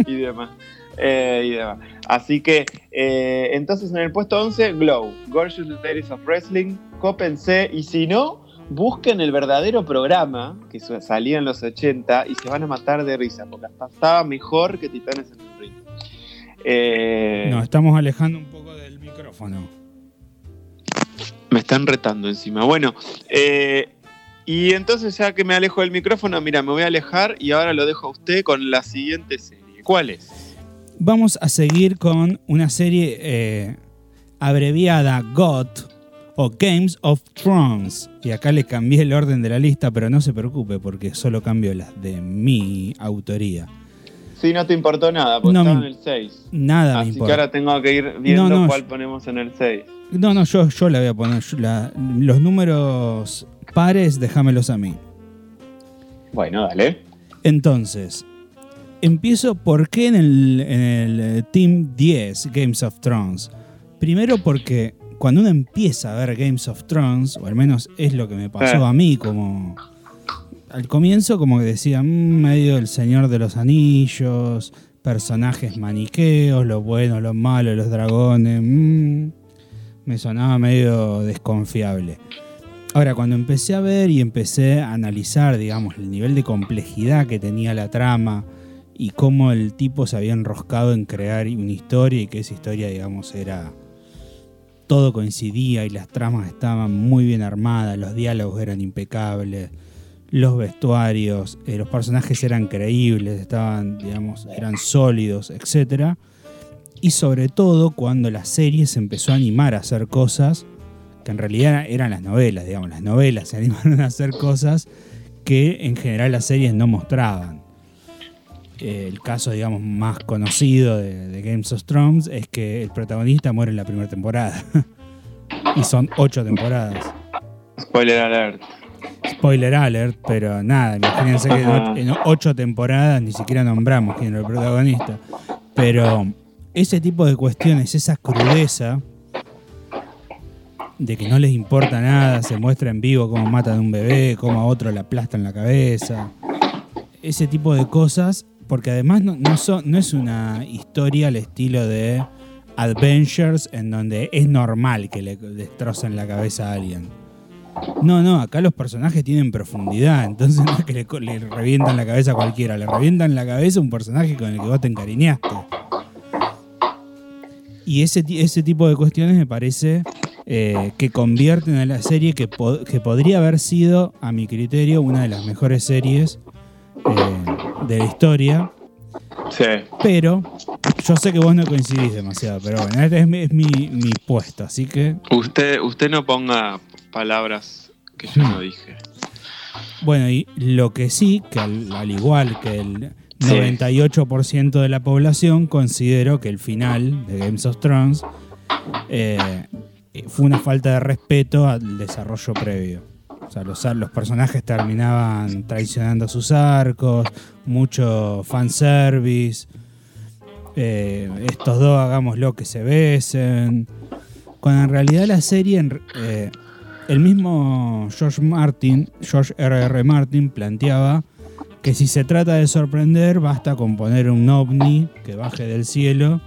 y demás. Eh, y demás. Así que, eh, entonces en el puesto 11, Glow, Gorgeous Ladies of Wrestling, cópense, y si no, busquen el verdadero programa que salía en los 80 y se van a matar de risa, porque hasta estaba mejor que Titanes en el Ring. Eh, Nos estamos alejando un poco del micrófono. Me están retando encima. Bueno, eh, y entonces ya que me alejo del micrófono, mira, me voy a alejar y ahora lo dejo a usted con la siguiente serie. ¿Cuál es? Vamos a seguir con una serie eh, abreviada GOT o Games of Thrones. Y acá le cambié el orden de la lista, pero no se preocupe porque solo cambio las de mi autoría. Sí, no te importó nada, porque No estaba me- en el 6. Nada me Así que importa. ahora tengo que ir viendo No, no, cuál yo- ponemos en el 6. No, no, yo, yo la voy a poner. yo la- los números pares, déjamelos a mí. Bueno, dale. Entonces, empiezo por qué en el, en el eh, Team 10 Games of Thrones. Primero porque cuando uno empieza a ver Games of Thrones, o al menos es lo que me pasó Eh. a mí, como al comienzo como que decía, "Mm, medio el Señor de los Anillos, personajes maniqueos, lo bueno, lo malo, los dragones, mm", me sonaba medio desconfiable. Ahora, cuando empecé a ver y empecé a analizar, digamos, el nivel de complejidad que tenía la trama y cómo el tipo se había enroscado en crear una historia y que esa historia, digamos, era... Todo coincidía y las tramas estaban muy bien armadas, los diálogos eran impecables, los vestuarios, eh, los personajes eran creíbles, estaban, digamos, eran sólidos, etc. Y sobre todo cuando la serie se empezó a animar a hacer cosas que en realidad eran las novelas, digamos, las novelas se animaron a hacer cosas que en general las series no mostraban. Eh, el caso, digamos, más conocido de, Games of Thrones es que el protagonista muere en la primera temporada. y son ocho temporadas. Spoiler alert. Spoiler alert, pero nada, imagínense que en ocho temporadas ni siquiera nombramos quién era el protagonista. Pero ese tipo de cuestiones, esa crudeza de que no les importa nada, se muestra en vivo cómo matan a un bebé, cómo a otro le aplastan la cabeza, ese tipo de cosas, porque además no, no, son- no es una historia al estilo de Adventures en donde es normal que le destrocen la cabeza a alguien. No, no, acá los personajes tienen profundidad, entonces no es que le, le revientan la cabeza a cualquiera, le revientan la cabeza a un personaje con el que vos te encariñaste. Y ese, ese tipo de cuestiones me parece eh, que convierten a la serie que, po- que podría haber sido, a mi criterio, una de las mejores series eh, de la historia. Sí. Pero yo sé que vos no coincidís demasiado, pero bueno, este es mi, es mi- mi puesto, así que Usted, usted no ponga palabras que yo no dije. Bueno, y lo que sí, que al, al igual que el Sí. 98% de la población, considero que el final de Games of Thrones eh, fue una falta de respeto al desarrollo previo. O sea, los, los personajes terminaban traicionando sus arcos, mucho fanservice. eh, estos dos hagámoslo que se besen. Cuando en realidad la serie, eh, el mismo George Martin, George R.R. Martin, planteaba que si se trata de sorprender, basta con poner un ovni que baje del cielo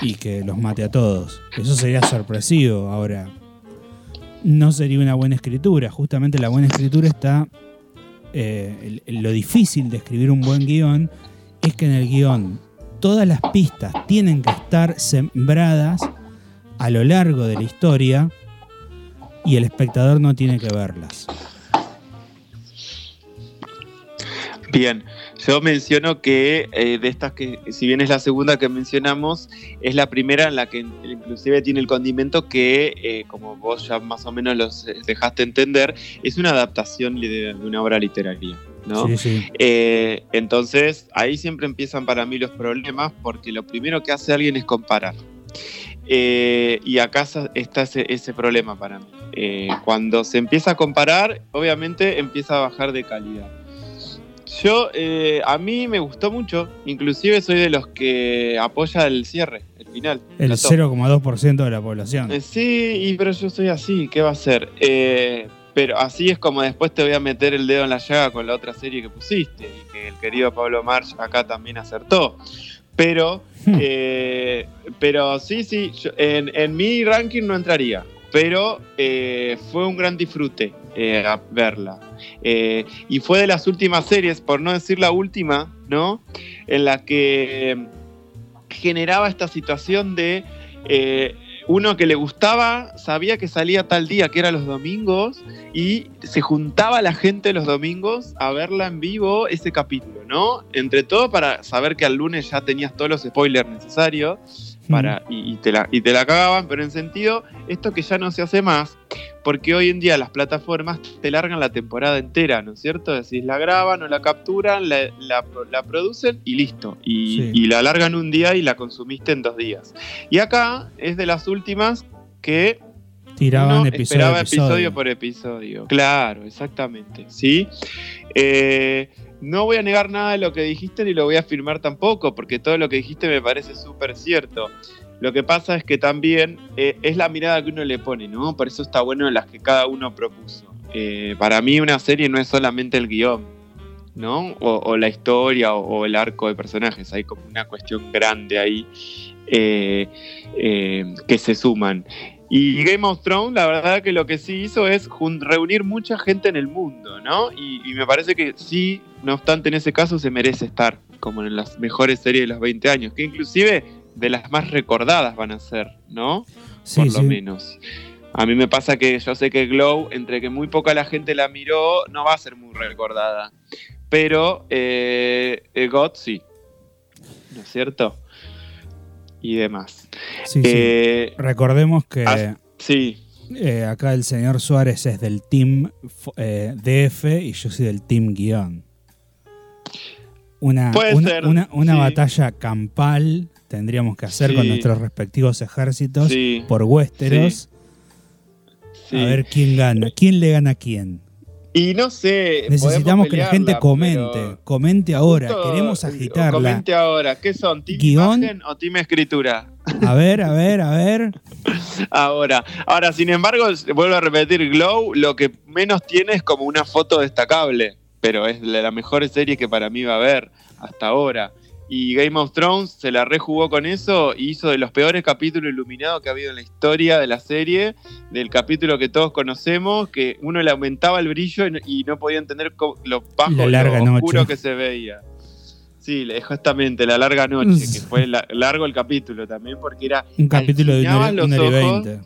y que los mate a todos. Eso sería sorpresivo. Ahora, no sería una buena escritura. Justamente la buena escritura está. eh, lo difícil de escribir un buen guion es que en el guion todas las pistas tienen que estar sembradas a lo largo de la historia y el espectador no tiene que verlas. Bien, yo menciono que eh, de estas que, si bien es la segunda que mencionamos, es la primera en la que inclusive tiene el condimento que, eh, como vos ya más o menos los eh, dejaste entender, es una adaptación de, de una obra literaria, ¿no? Sí, sí. Eh, entonces, ahí siempre empiezan para mí los problemas, porque lo primero que hace alguien es comparar. Eh, y acá está ese, ese problema para mí. Eh, cuando se empieza a comparar, obviamente empieza a bajar de calidad. Yo, eh, a mí me gustó mucho, inclusive soy de los que apoya el cierre, el final. El la top. 0,2% de la población. Eh, Sí, y, pero yo soy así, ¿qué va a ser? Pero así es como después te voy a meter el dedo en la llaga con la otra serie que pusiste y que el querido Pablo March acá también acertó. Pero, Hmm. eh, pero sí, sí, yo- en, en mi ranking no entraría, pero eh, fue un gran disfrute eh, a verla. Y fue de las últimas series, por no decir la última, ¿no? En la que generaba esta situación de uno que le gustaba, sabía que salía tal día, que era los domingos, y se juntaba la gente los domingos a verla en vivo ese capítulo, ¿no? Entre todo para saber que al lunes ya tenías todos los spoilers necesarios para, y, y te la, y te la cagaban, pero en sentido, esto que ya no se hace más, porque hoy en día las plataformas te largan la temporada entera, ¿no es cierto? Decís, la graban o la capturan, la, la- la producen y listo. Y, Sí. y la largan un día y la consumiste en dos días. Y acá es de las últimas que Tiraban uno episodio esperaba episodio por episodio. Claro, exactamente. ¿sí? Eh, no voy a negar nada de lo que dijiste ni lo voy a afirmar tampoco, porque todo lo que dijiste me parece súper cierto. Lo que pasa es que también eh, es la mirada que uno le pone, ¿no? Por eso está bueno las que cada uno propuso. Eh, para mí una serie no es solamente el guion, ¿no? O, la historia o, el arco de personajes. Hay como una cuestión grande ahí eh, que se suman. Y Game of Thrones, la verdad que lo que sí hizo es reunir mucha gente en el mundo, ¿no? Y, y me parece que sí, no obstante, en ese caso se merece estar como en las mejores series de los 20 años, que inclusive de las más recordadas van a ser, ¿no? Sí, Por lo sí. menos. A mí me pasa que yo sé que Glow, entre que muy poca la gente la miró, no va a ser muy recordada. Pero eh, eh, God sí. ¿No es cierto? Y demás. Sí, sí. Eh, Recordemos que ah, sí, eh, acá el señor Suárez es del team eh, DF y yo soy del team guion. Una, Puede una, ser, una- una sí. batalla campal tendríamos que hacer con nuestros respectivos ejércitos por Westeros. A ver quién gana, quién le gana a quién. Y no sé. Necesitamos que la gente comente, comente ahora, queremos agitarla. Comente ahora. ¿Qué son? ¿Team Guión. imagen o team escritura? A ver, a ver, a ver. Ahora, ahora, sin embargo, vuelvo a repetir, Glow lo que menos tiene es como una foto destacable, pero es de las mejores series que para mí va a haber hasta ahora. Y Game of Thrones se la rejugó con eso y hizo de los peores capítulos iluminados que ha habido en la historia de la serie, del capítulo que todos conocemos, que uno le aumentaba el brillo y no, podía entender lo bajo, La larga lo oscuro noche. que se veía. Sí, justamente, la larga noche, que fue la- largo el capítulo también, porque era Un capítulo de una una hora y veinte.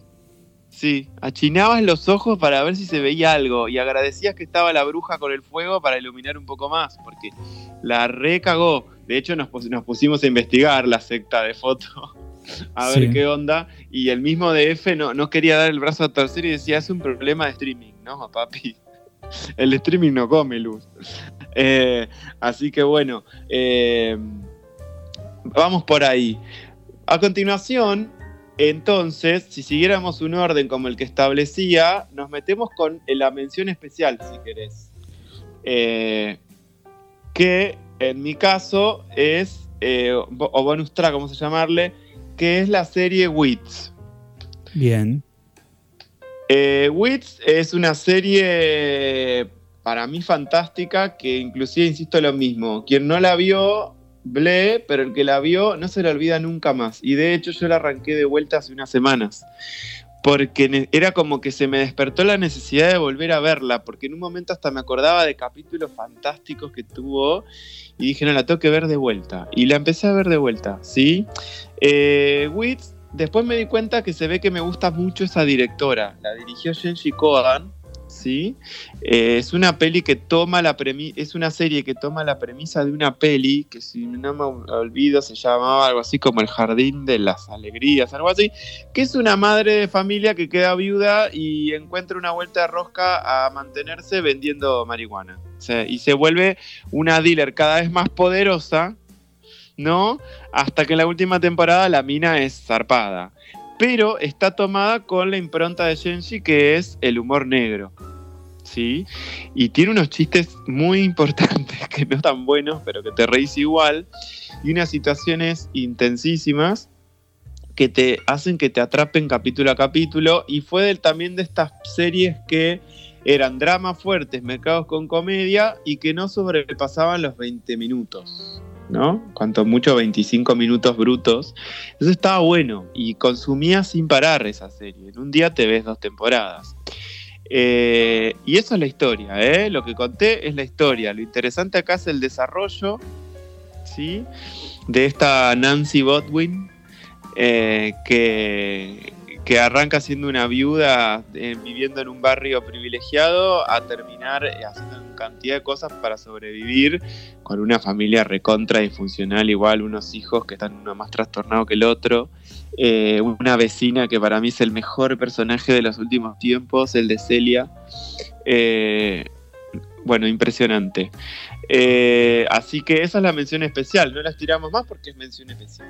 Sí, achinabas los ojos para ver si se veía algo y agradecías que estaba la bruja con el fuego para iluminar un poco más, porque la recagó. De hecho, nos, nos pusimos a investigar la secta de foto, a ver Sí. qué onda, y el mismo DF no, no quería dar el brazo a torcer y decía, es un problema de streaming, ¿no, papi? El streaming no come luz. Eh, así que bueno, eh, vamos por ahí. A continuación, entonces, si siguiéramos un orden como el que establecía, nos metemos con la mención especial, si querés. Eh, que en mi caso es, eh, o bonus track, vamos a llamarle, que es la serie Wits. Bien. Eh, Wits es una serie para mí fantástica que inclusive insisto lo mismo. Quien no la vio, ble, pero el que la vio no se la olvida nunca más. Y de hecho yo la arranqué de vuelta hace unas semanas. Porque era como que se me despertó la necesidad de volver a verla, porque en un momento hasta me acordaba de capítulos fantásticos que tuvo y dije, no, la tengo que ver de vuelta. Y la empecé a ver de vuelta, ¿sí? Eh, Wits, después me di cuenta que se ve que me gusta mucho esa directora. La dirigió Genji Kogan, ¿sí? Eh, es una peli que toma la premi es una serie que toma la premisa de una peli que si no me olvido se llamaba algo así como El Jardín de las Alegrías, algo así, que es una madre de familia que queda viuda y encuentra una vuelta de rosca a mantenerse vendiendo marihuana. Y se vuelve una dealer cada vez más poderosa, ¿no? Hasta que en la última temporada la mina es zarpada. Pero está tomada con la impronta de Genji que es el humor negro. ¿Sí? Y tiene unos chistes muy importantes que no están buenos, pero que te reís igual. Y unas situaciones intensísimas que te hacen que te atrapen capítulo a capítulo. Y fue también de estas series que eran dramas fuertes, mercados con comedia y que no sobrepasaban los 20 minutos. ¿No? Cuanto mucho 25 minutos brutos. Eso estaba bueno y consumía sin parar esa serie. En un día te ves dos temporadas. Eh, y eso es la historia, ¿eh? Lo que conté es la historia. Lo interesante acá es el desarrollo, ¿sí? De esta Nancy Botwin, eh, que, que arranca siendo una viuda eh, viviendo en un barrio privilegiado a terminar eh, haciendo cantidad de cosas para sobrevivir con una familia recontra disfuncional, igual unos hijos que están uno más trastornado que el otro. Eh, una vecina que para mí es el mejor personaje de los últimos tiempos, el de Celia. Bueno, impresionante. Así que esa es la mención especial, no las tiramos más porque es mención especial.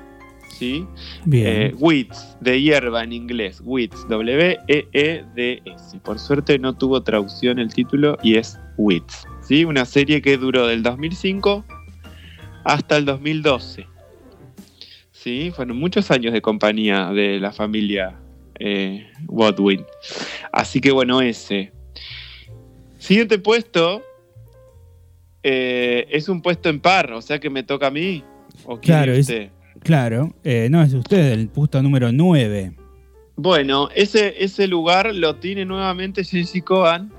¿Sí? Bien. Eh, Weeds, de hierba en inglés. Weeds, W-E-E-D-S. Por suerte no tuvo traducción el título y es Weeds. ¿sí? Una serie que duró del 2005 hasta el 2012. ¿sí? Fueron muchos años de compañía de la familia eh. Así que bueno, ese. Siguiente puesto eh, es un puesto en par, o sea que me toca a mí. ¿O Claro, es-? Claro. Eh, no, es usted, el puesto número 9. Bueno, ese, ese lugar lo tiene nuevamente Shinji Kohan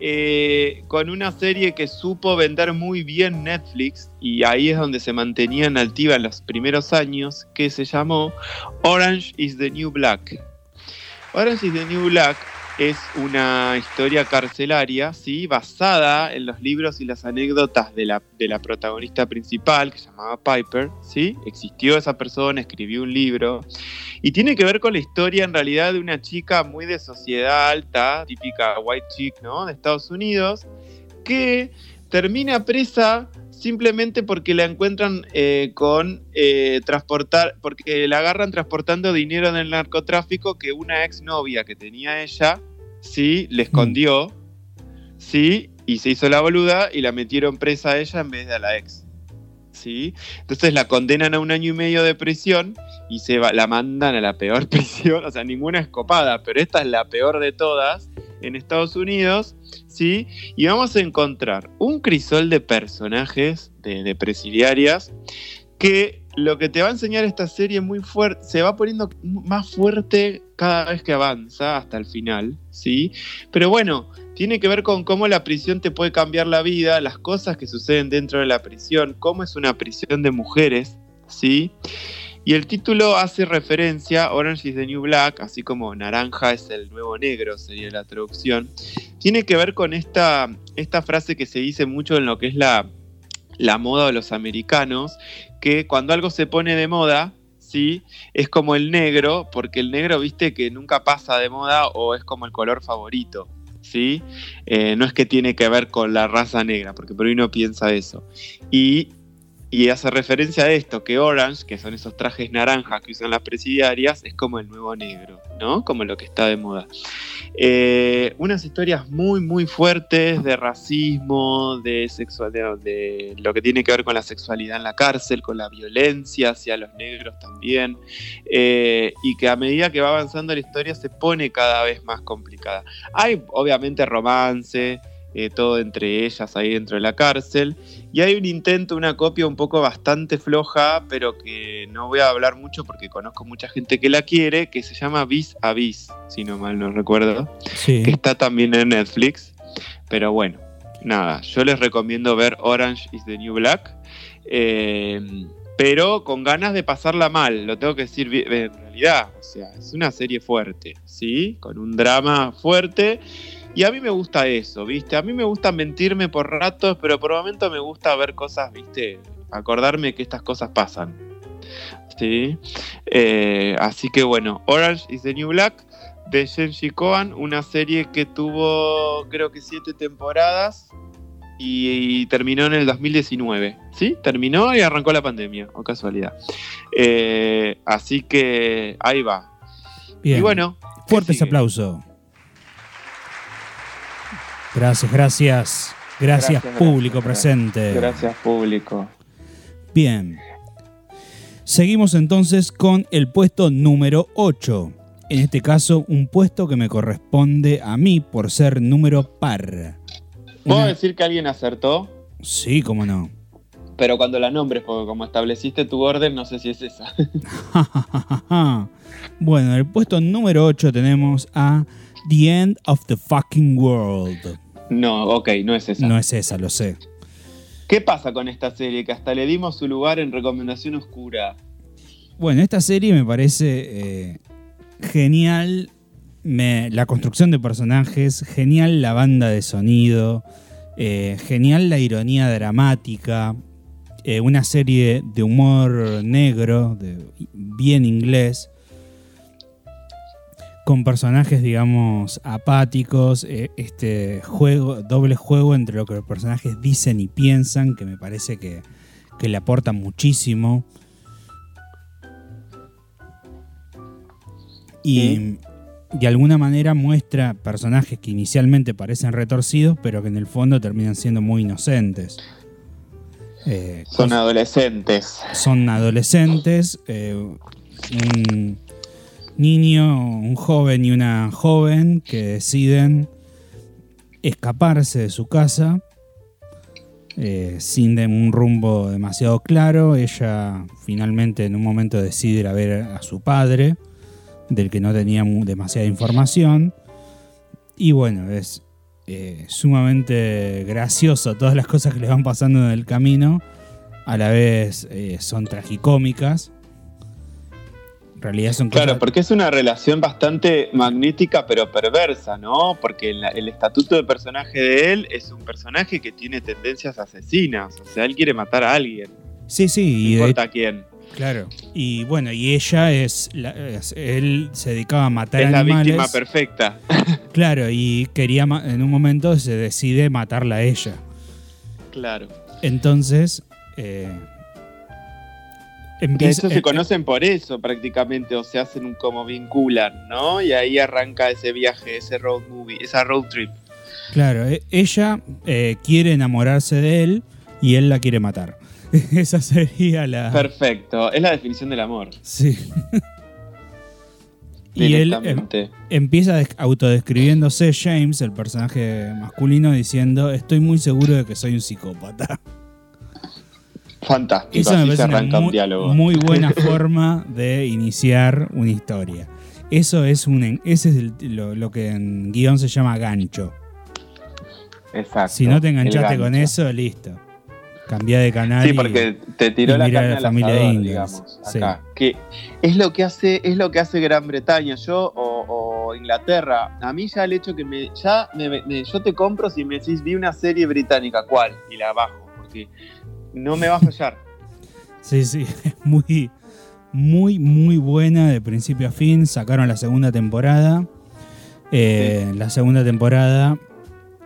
eh, con una serie que supo vender muy bien Netflix y ahí es donde se mantenía en altiva en los primeros años, que se llamó Orange is the New Black. Orange is the New Black es una historia carcelaria, ¿sí? basada en los libros y las anécdotas de la, de la protagonista principal, que se llamaba Piper. ¿sí? Existió esa persona, escribió un libro. Y tiene que ver con la historia en realidad de una chica muy de sociedad alta, típica white chick, ¿no? De Estados Unidos, que termina presa simplemente porque la encuentran eh, con eh, transportar, porque la agarran transportando dinero en el narcotráfico que una exnovia que tenía ella, sí, le escondió, sí, y se hizo la boluda y la metieron presa a ella en vez de a la ex. ¿Sí? Entonces la condenan a un año y medio de prisión y se la mandan a la peor prisión, o sea, ninguna escopada, pero esta es la peor de todas en Estados Unidos, ¿sí? Y vamos a encontrar un crisol de personajes, de, de presidiarias, que lo que te va a enseñar esta serie muy fuerte, se va poniendo más fuerte cada vez que avanza hasta el final, ¿sí? Pero bueno, tiene que ver con cómo la prisión te puede cambiar la vida, las cosas que suceden dentro de la prisión, cómo es una prisión de mujeres, ¿sí? Y el título hace referencia, Orange is the New Black, así como Naranja es el nuevo negro, sería la traducción. Tiene que ver con esta, esta frase que se dice mucho en lo que es la, la moda de los americanos, que cuando algo se pone de moda, ¿sí? Es como el negro, porque el negro, viste, que nunca pasa de moda o es como el color favorito, ¿sí? Eh, no es que tiene que ver con la raza negra, porque por ahí uno piensa eso. Y y hace referencia a esto, que Orange, que son esos trajes naranjas que usan las presidiarias, es como el nuevo negro, ¿no? Como lo que está de moda. Eh, unas historias muy, muy fuertes de racismo, de sexualidad, de lo que tiene que ver con la sexualidad en la cárcel, con la violencia hacia los negros también, eh, y que a medida que va avanzando la historia se pone cada vez más complicada. Hay obviamente romance, eh, todo entre ellas ahí dentro de la cárcel. Y hay un intento, una copia un poco bastante floja, pero que no voy a hablar mucho porque conozco mucha gente que la quiere, que se llama Vis a Vis, si no mal no recuerdo, Sí. que está también en Netflix. Pero bueno, nada, yo les recomiendo ver Orange is the New Black. eh, pero con ganas de pasarla mal, lo tengo que decir en realidad. O sea, es una serie fuerte, ¿sí? Con un drama fuerte. Y a mí me gusta eso, ¿viste? A mí me gusta mentirme por ratos, pero por momentos me gusta ver cosas, ¿viste? Acordarme que estas cosas pasan. ¿Sí? Eh, así que bueno, Orange is the New Black de Shenji Kohan, una serie que tuvo creo que siete temporadas y, y terminó en el 2019. ¿Sí? Terminó y arrancó la pandemia, o casualidad. Eh, así que ahí va. Bien. Y bueno, ¿qué Fuertes aplausos. Gracias, gracias. Gracias, Gracias, público gracias, presente. Gracias, público. Bien. Seguimos entonces con el puesto número 8. En este caso, un puesto que me corresponde a mí por ser número par. ¿Puedo Una- decir que alguien acertó? Sí, cómo no. Pero cuando la nombres, porque como estableciste tu orden, no sé si es esa. bueno, en el puesto número 8 tenemos a The End of the Fucking World. No, ok, no es esa. No es esa, lo sé. ¿Qué pasa con esta serie? Que hasta le dimos su lugar en recomendación oscura. Bueno, esta serie me parece eh, genial. me- la construcción de personajes, genial la banda de sonido, eh, genial la ironía dramática, eh, una serie de humor negro, de, bien inglés, con personajes, digamos, apáticos, eh, este juego, doble juego entre lo que los personajes dicen y piensan, que me parece que, que le aporta muchísimo. Y de alguna manera muestra personajes que inicialmente parecen retorcidos, pero que en el fondo terminan siendo muy inocentes. Eh, Son adolescentes. son adolescentes, eh, un niño, un joven y una joven que deciden escaparse de su casa eh, sin un rumbo demasiado claro. Ella finalmente en un momento decide ir a ver a su padre del que no tenía demasiada información. Y bueno, es eh, sumamente gracioso todas las cosas que le van pasando en el camino. A la vez eh, son tragicómicas. En realidad son Claro, cosas... porque es una relación bastante magnética pero perversa, ¿no? Porque la- el estatuto de personaje de él es un personaje que tiene tendencias asesinas. O sea, él quiere matar a alguien. Sí, sí, No de, importa quién. claro. Y bueno, y ella es, la- es- Él se dedicaba a matar Es la animales. víctima perfecta. Claro, y quería en un momento se decide matarla a ella. Claro. Entonces, eh, De empieza, hecho, se conocen por eso prácticamente, o se hacen un como vinculan, ¿no? Y ahí arranca ese viaje, ese road movie, esa road trip. Claro, e- ella eh, quiere enamorarse de él y él la quiere matar. Esa sería la. Perfecto, es la definición del amor. Sí. y él em, empieza des- autodescribiéndose James, el personaje masculino, diciendo: Estoy muy seguro de que soy un psicópata. Fantástico, Eso me así se arranca un muy, diálogo. muy buena forma de iniciar una historia. Eso es un ese es el- lo, lo que en guion se llama gancho. Exacto. Si no te enganchaste con eso, listo. Cambia de canal. Sí, y- porque te tiró la carne la al familia asador, Ingalls, digamos, sí. Que es lo que hace, es lo que hace Gran Bretaña, yo o, o Inglaterra. A mí ya el hecho que me, ya me- me- yo te compro si me decís vi una serie británica, ¿cuál? Y la bajo, porque no me va a fallar. Sí, sí, es muy, muy, muy buena de principio a fin. Sacaron la segunda temporada. Eh, La segunda temporada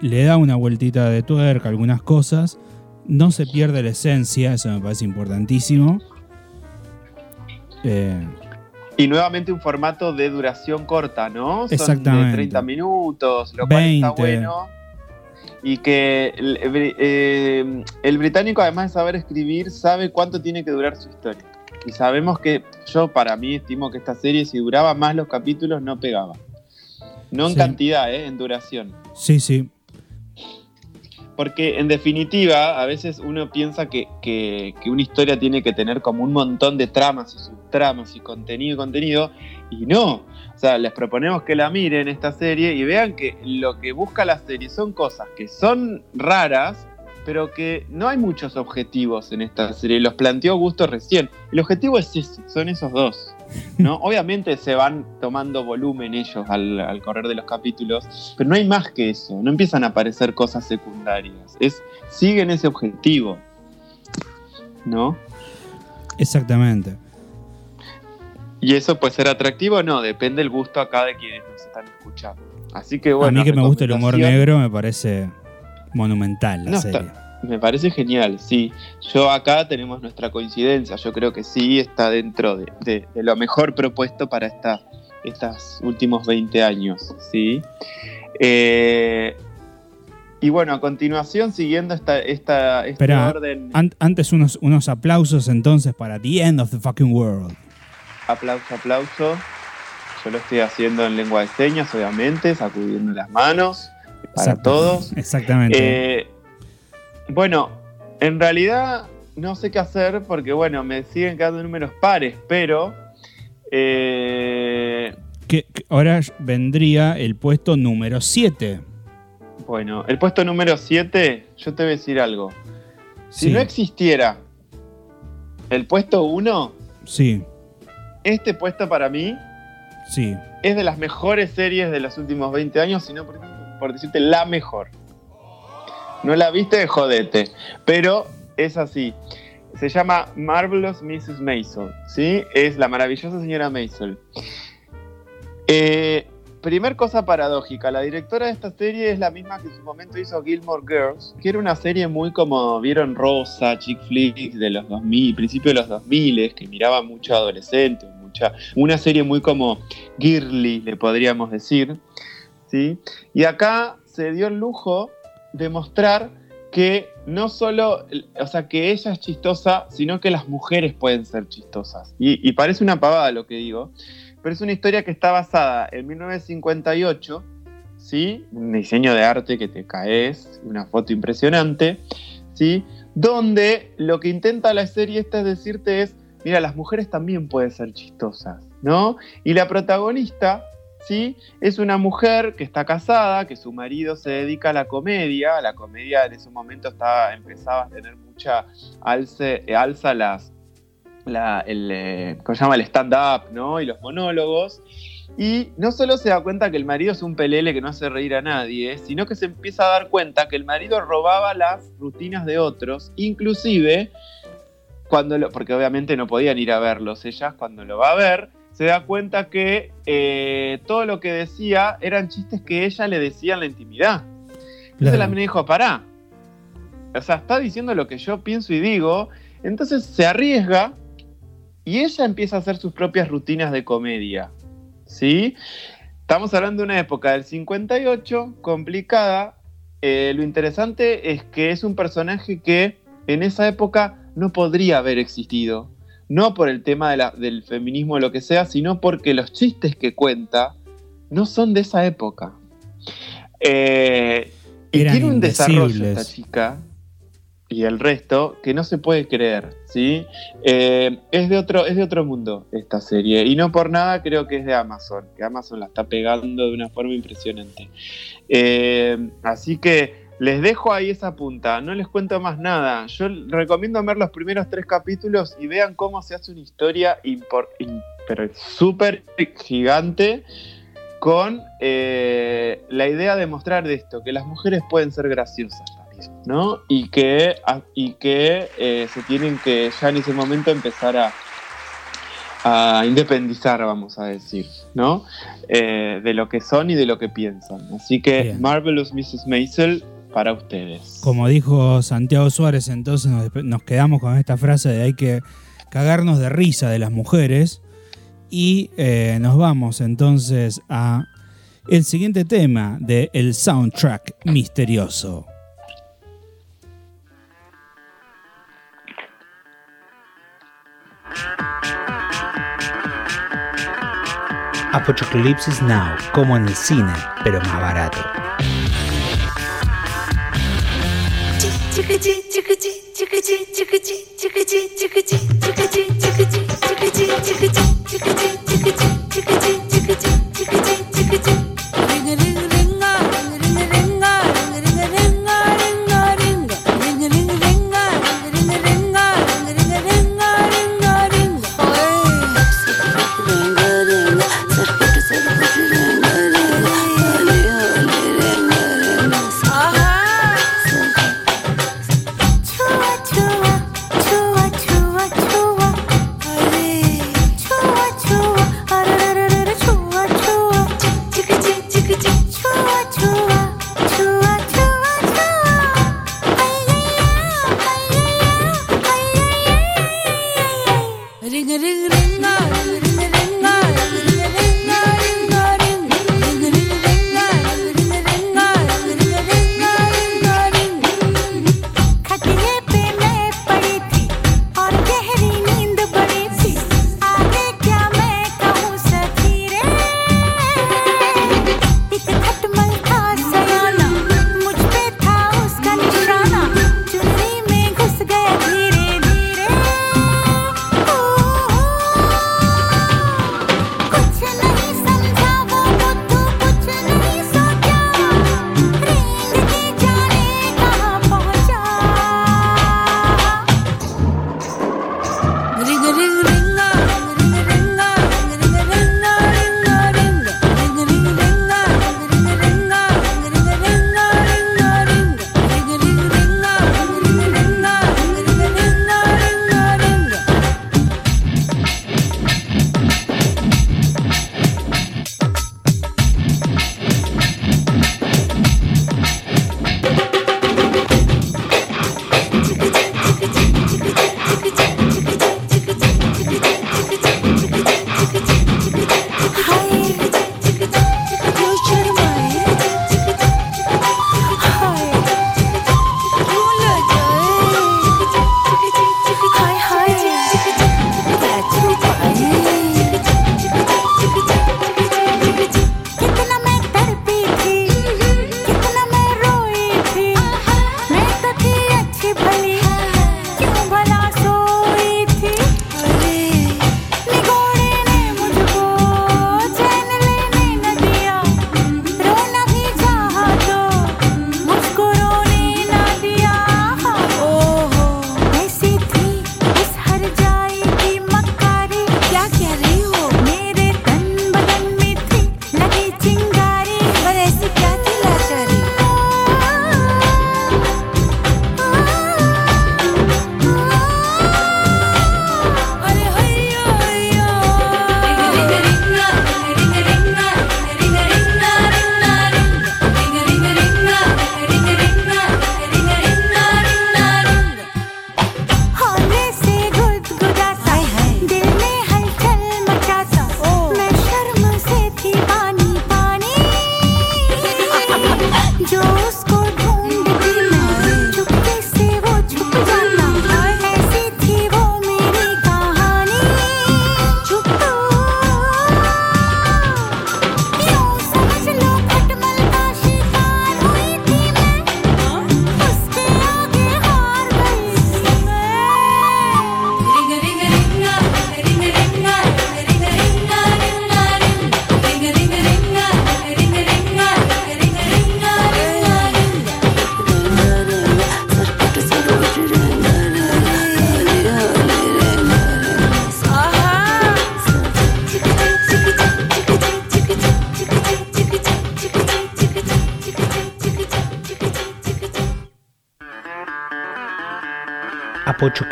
le da una vueltita de tuerca, algunas cosas. No se pierde la esencia, eso me parece importantísimo. Eh, Y nuevamente un formato de duración corta, ¿no? Son Exactamente. de 30 minutos, lo cual 20. está bueno. Y que el, eh, el británico, además de saber escribir, sabe cuánto tiene que durar su historia. Y sabemos que yo, para mí, estimo que esta serie, si duraba más los capítulos, no pegaba. No en Sí. cantidad, ¿eh? en duración. sí, sí, Porque en definitiva, a veces uno piensa que, que- que una historia tiene que tener como un montón de tramas y subtramas y contenido y contenido, y no. O sea, les proponemos que la miren esta serie y vean que lo que busca la serie son cosas que son raras, pero que no hay muchos objetivos en esta serie. Los planteó Gusto recién. El objetivo es ese, son esos dos. ¿no? Obviamente se van tomando volumen ellos al, al correr de los capítulos, pero no hay más que eso. No empiezan a aparecer cosas secundarias. Es, siguen ese objetivo. ¿No? exactamente. Y eso puede ser atractivo o no, depende del gusto acá de quienes nos están escuchando. Así que bueno. a mí que me gusta el humor negro me parece monumental la No, serie. está- Me parece genial, sí. Yo acá tenemos nuestra coincidencia. Yo creo que sí está dentro de, de- de lo mejor propuesto para esta, estos últimos 20 años, ¿sí? Eh, y bueno, a continuación, siguiendo esta, esta, este Esperá, orden... An- antes unos, unos aplausos entonces para The End of the Fucking World. Aplauso, aplauso. Yo lo estoy haciendo en lengua de señas, obviamente, sacudiendo las manos para todos. Exactamente. Eh, bueno, en realidad no sé qué hacer porque, bueno, me siguen quedando números pares, pero. eh, que, que ahora vendría el puesto número 7. bueno, el puesto número 7, yo te voy a decir algo. Si Sí, no existiera el puesto 1, sí, este puesto para mí sí. es de las mejores series de los últimos 20 años, sino por, por decirte la mejor. No la viste, jodete. Pero es así. Se llama Marvelous Mrs. Maisel, ¿sí? Es la maravillosa señora Maisel. Eh, primer cosa paradójica, la directora de esta serie es la misma que en su momento hizo Gilmore Girls, que era una serie muy como vieron Rosa, chick flick de los 2000, principio de los 2000, que miraba mucho adolescente, mucha, una serie muy como girly, le podríamos decir, ¿sí? Y acá se dio el lujo de mostrar que no solo, o sea, que ella es chistosa, sino que las mujeres pueden ser chistosas. Y, y parece una pavada lo que digo, pero es una historia que está basada en 1958, ¿sí? Un diseño de arte que te caes, una foto impresionante, ¿sí? Donde lo que intenta la serie esta es decirte es, mira, las mujeres también pueden ser chistosas. ¿no? Y la protagonista, ¿sí? Es una mujer que está casada, que su marido se dedica a la comedia, la comedia en ese momento estaba, empezaba a tener mucha alce, alza las, la, el, eh, ¿cómo se llama? el stand-up, ¿no? Y los monólogos. Y no solo se da cuenta que el marido es un pelele que no hace reír a nadie, sino que se empieza a dar cuenta que el marido robaba las rutinas de otros, inclusive cuando lo, porque obviamente no podían ir a verlos ellas, cuando lo va a ver, se da cuenta que eh, todo lo que decía eran chistes que ella le decía en la intimidad. Entonces la mina dijo, pará. O sea, está diciendo lo que yo pienso y digo. Entonces se arriesga y ella empieza a hacer sus propias rutinas de comedia. ¿Sí? Estamos hablando de una época del 58, complicada. Eh, lo interesante es que es un personaje que en esa época no podría haber existido. No por el tema de la- del feminismo o lo que sea, sino porque los chistes que cuenta no son de esa época. Eh, y tiene un desarrollo esta chica y el resto que no se puede creer, ¿sí? Eh, es, de otro, es de otro mundo esta serie y no por nada creo que es de Amazon, que Amazon la está pegando de una forma impresionante. Eh, así que les dejo ahí esa punta, no les cuento más nada. Yo recomiendo ver los primeros tres capítulos y vean cómo se hace una historia súper gigante con eh, la idea de mostrar de esto, que las mujeres pueden ser graciosas ¿no? Y que, a- y que eh, se tienen que ya en ese momento empezar a, a independizar, vamos a decir, ¿no? Eh, de lo que son y de lo que piensan. Así que Bien. Marvelous Mrs. Maisel para ustedes. Como dijo Santiago Suárez, entonces nos quedamos con esta frase de hay que cagarnos de risa de las mujeres. Y eh, nos vamos entonces a el siguiente tema de el soundtrack misterioso. Apocalipsis Now, como en el cine, pero más barato.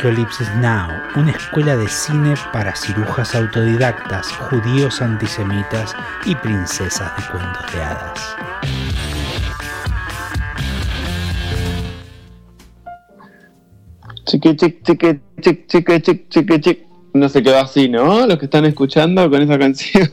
Apochoclolipsis Now, una escuela de cine para cirujas autodidactas, judíos antisemitas y princesas de cuentos de hadas. Chiqui, chiqui, chic, chiqui, chic, chiqui, chic. No se quedó así, ¿no? Los que están escuchando con esa canción.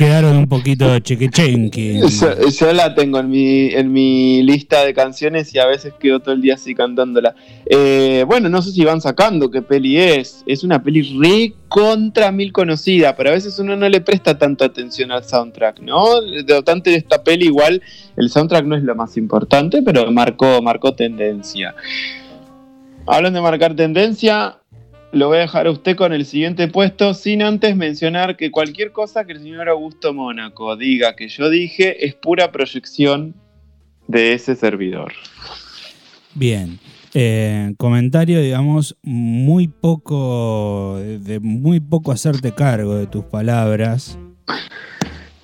Quedaron un poquito chiquichenqui. Yo, yo la tengo en mi, en mi lista de canciones y a veces quedo todo el día así cantándola. Eh, bueno, no sé si van sacando qué peli es. Es una peli re contra mil conocida, pero a veces uno no le presta tanta atención al soundtrack, ¿no? De obstante, esta peli igual el soundtrack no es lo más importante, pero marcó, marcó tendencia. Hablando de marcar tendencia, lo voy a dejar a usted con el siguiente puesto, sin antes mencionar que cualquier cosa que el señor Augusto Mónaco diga que yo dije es pura proyección de ese servidor. Bien. Eh, comentario, digamos, muy poco, de muy poco hacerte cargo de tus palabras.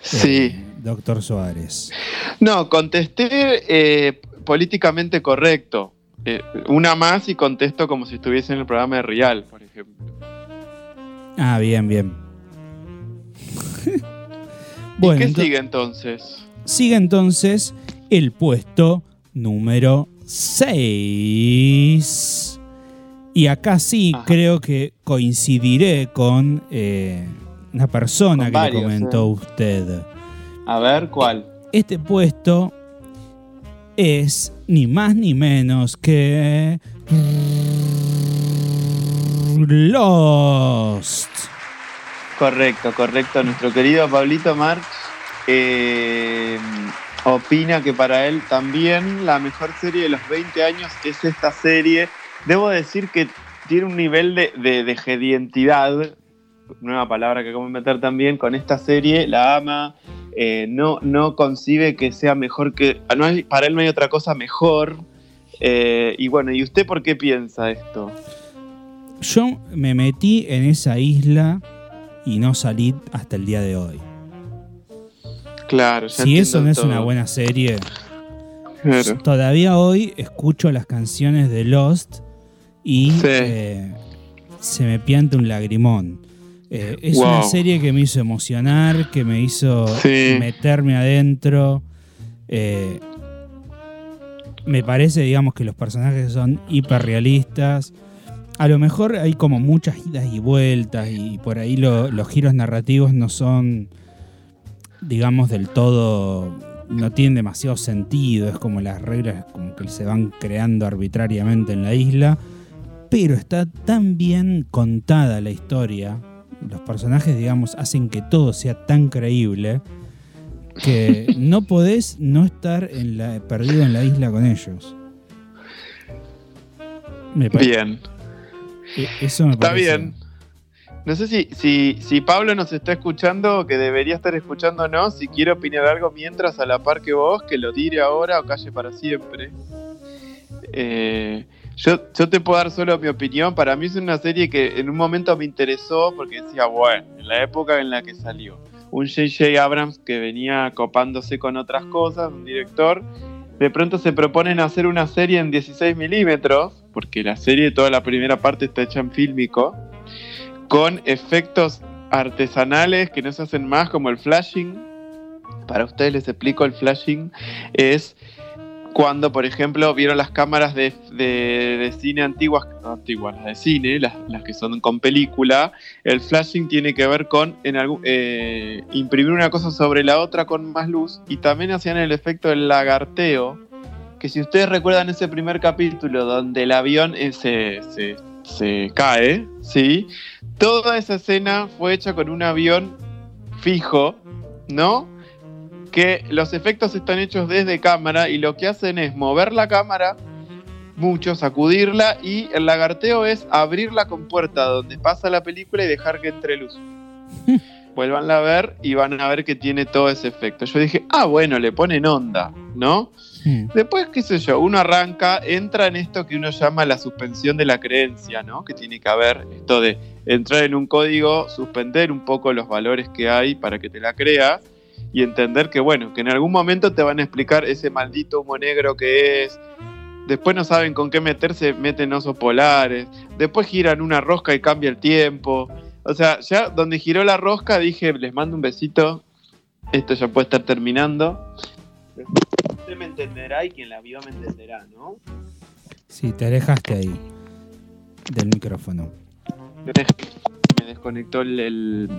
Sí. eh, doctor Suárez. No, contesté eh, políticamente correcto. Eh, una más y contesto como si estuviese en el programa de Real, por ejemplo. Ah, bien, bien. ¿Y bueno, qué ento- sigue entonces? sigue entonces el puesto número 6. Y acá sí Ajá. creo que coincidiré con eh, una persona Con que varios, le comentó eh. usted. A ver, ¿cuál? Este puesto es ni más ni menos que Lost. Correcto, correcto. Nuestro querido Pablito March eh, opina que para él también la mejor serie de los 20 años es esta serie. Debo decir que tiene un nivel de, de, de gedientidad, nueva palabra que acabo de meter también, con esta serie, la ama, eh, no, no concibe que sea mejor que... No hay, para él no hay otra cosa mejor. Eh, y bueno, ¿y usted por qué piensa esto? Yo me metí en esa isla y no salí hasta el día de hoy. Claro, ya Si eso no es una buena serie, Claro. todavía hoy escucho las canciones de Lost y Sí. eh, se me pianta un lagrimón. Eh, es Wow. una serie que me hizo emocionar, que me hizo Sí. meterme adentro. Eh, me parece, digamos, que los personajes son hiperrealistas. A lo mejor hay como muchas idas y vueltas y por ahí lo- los giros narrativos no son, digamos, del todo, no tienen demasiado sentido. Es como las reglas como que se van creando arbitrariamente en la isla. Pero está tan bien contada la historia. Los personajes, digamos, hacen que todo sea tan creíble que no podés no estar en la, perdido en la isla con ellos. Me Bien. e- Eso me Está parece- bien. No sé si, si, si Pablo nos está escuchando, que debería estar escuchándonos, si quiere opinar algo mientras a la par que vos, que lo tire ahora o calle para siempre. Eh, yo, yo te puedo dar solo mi opinión. Para mí es una serie que en un momento me interesó porque decía, bueno, en la época en la que salió, un J.J. Abrams que venía copándose con otras cosas, un director, de pronto se proponen hacer una serie en 16 milímetros, porque la serie, toda la primera parte está hecha en fílmico, con efectos artesanales que no se hacen más, como el flashing. Para ustedes les explico, el flashing es cuando, por ejemplo, vieron las cámaras de, cine antiguas, no antiguas, las de cine, las, que son con película, el flashing tiene que ver con eh, imprimir una cosa sobre la otra con más luz y también hacían el efecto del lagarteo, que si ustedes recuerdan ese primer capítulo donde el avión eh, se, se- se cae, ¿sí? Toda esa escena fue hecha con un avión fijo, ¿no? Que los efectos están hechos desde cámara y lo que hacen es mover la cámara mucho, sacudirla y el lagarteo es abrir la compuerta donde pasa la película y dejar que entre luz. Vuelvanla a ver y van a ver que tiene todo ese efecto. Yo dije, ah, bueno, le ponen onda, ¿no? Después, qué sé yo, uno arranca, entra en esto que uno llama la suspensión de la creencia, ¿no? Que tiene que haber esto de entrar en un código, suspender un poco los valores que hay para que te la creas y entender que, bueno, que en algún momento te van a explicar ese maldito humo negro que es, después no saben con qué meterse, meten osos polares, después giran una rosca y cambia el tiempo. O sea, ya donde giró la rosca dije, les mando un besito, esto ya puede estar terminando. Usted me entenderá y quien la vio me entenderá, ¿no? Sí, te alejaste ahí del micrófono. Me desconectó el, el,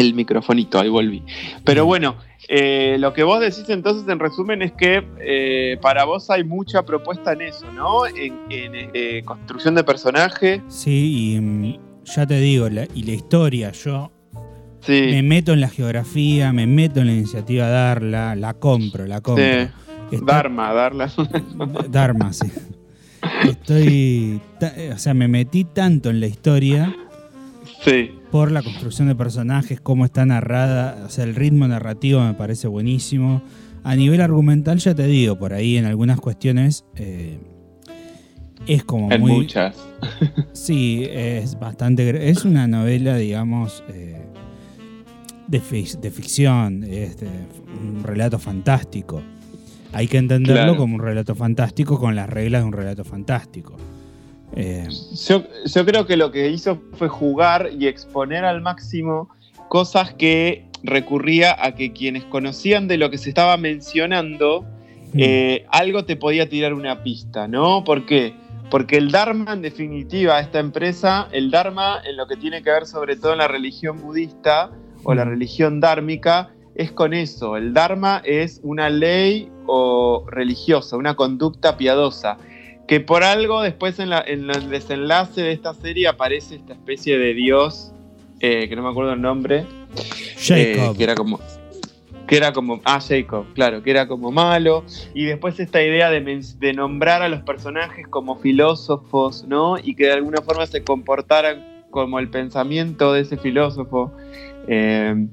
el microfonito, ahí volví. Pero bueno, eh, lo que vos decís entonces en resumen es que eh, para vos hay mucha propuesta en eso, ¿no? En, en, eh, construcción de personaje. Sí, y mm, ya te digo, la- y la historia, yo Sí, me meto en la geografía, me meto en la iniciativa Darla, la compro, la compro. sí. Está- Dharma, darla. Dharma, sí. Estoy, o sea, me metí tanto en la historia sí, por la construcción de personajes, cómo está narrada, o sea, el ritmo narrativo me parece buenísimo. A nivel argumental, ya te digo, por ahí en algunas cuestiones eh, es como en muy... muchas. Sí, es bastante. Es una novela, digamos, eh, de, fic- de ficción, es de- un relato fantástico. Hay que entenderlo Claro. como un relato fantástico con las reglas de un relato fantástico. Eh, Yo, yo creo que lo que hizo fue jugar y exponer al máximo cosas que recurría a que quienes conocían de lo que se estaba mencionando, eh, algo te podía tirar una pista, ¿no? ¿Por qué? Porque el Dharma, en definitiva, esta empresa, el Dharma, en lo que tiene que ver sobre todo en la religión budista o la Mm. religión dármica, es con eso. El Dharma es una ley o religiosa, una conducta piadosa. Que por algo después en, la- en el desenlace de esta serie aparece esta especie de dios, eh, que no me acuerdo el nombre, eh, Jacob. que era como que era como ah Jacob claro que era como malo. Y después esta idea de, nombrar a los personajes como filósofos no y que de alguna forma se comportaran como el pensamiento de ese filósofo. Eh,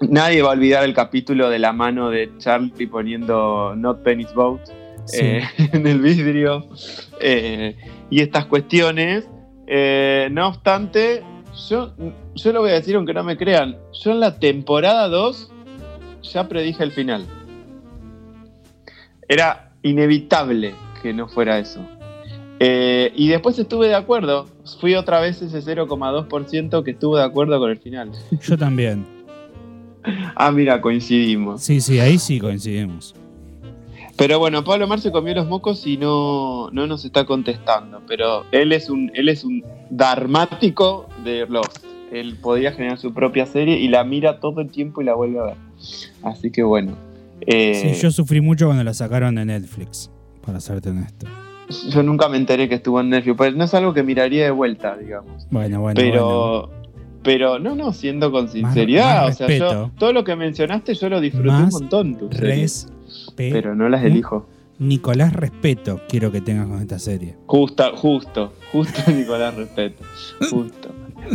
nadie va a olvidar el capítulo de la mano de Charlie poniendo Not Penny's Boat Sí. eh, en el vidrio eh, y estas cuestiones. Eh, no obstante, yo, yo lo voy a decir aunque no me crean, yo en la temporada 2 ya predije el final. Era inevitable que no fuera eso. Eh, y después estuve de acuerdo, fui otra vez ese 0,2% que estuvo de acuerdo con el final. Yo también. Ah, mira, coincidimos. Sí, sí, ahí sí coincidimos. Pero bueno, Pablo Mar se comió los mocos y no, no nos está contestando. Pero él es un, él es un darmático de Lost. Él podría generar su propia serie y la mira todo el tiempo y la vuelve a ver. Así que bueno. eh, Sí, yo sufrí mucho cuando la sacaron de Netflix, para serte honesto. yo nunca me enteré que estuvo en Netflix. Pues no es algo que miraría de vuelta, digamos. Bueno, bueno, bueno. pero, pero no, no, siendo con sinceridad. más o sea, yo, todo lo que mencionaste yo lo disfruté Más un montón. tu Pero no las elijo. Nicolás Respeto quiero que tengas con esta serie. Justo, justo, justo Nicolás Respeto. Justo.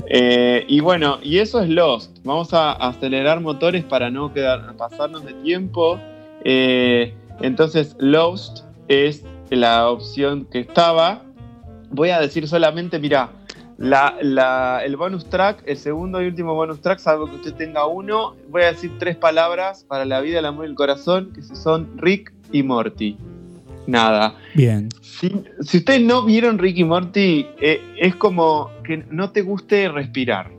Eh, y bueno, y eso es Lost. Vamos a acelerar motores para no quedar, pasarnos de tiempo. Eh, entonces, Lost es la opción que estaba. Voy a decir solamente, mira, la, la- el bonus track, el segundo y último bonus track, salvo que usted tenga uno, voy a decir tres palabras para la vida, el amor y el corazón, que son Rick y Morty. Nada. Bien. Si, si ustedes no vieron Rick y Morty, eh, es como que no te guste respirar.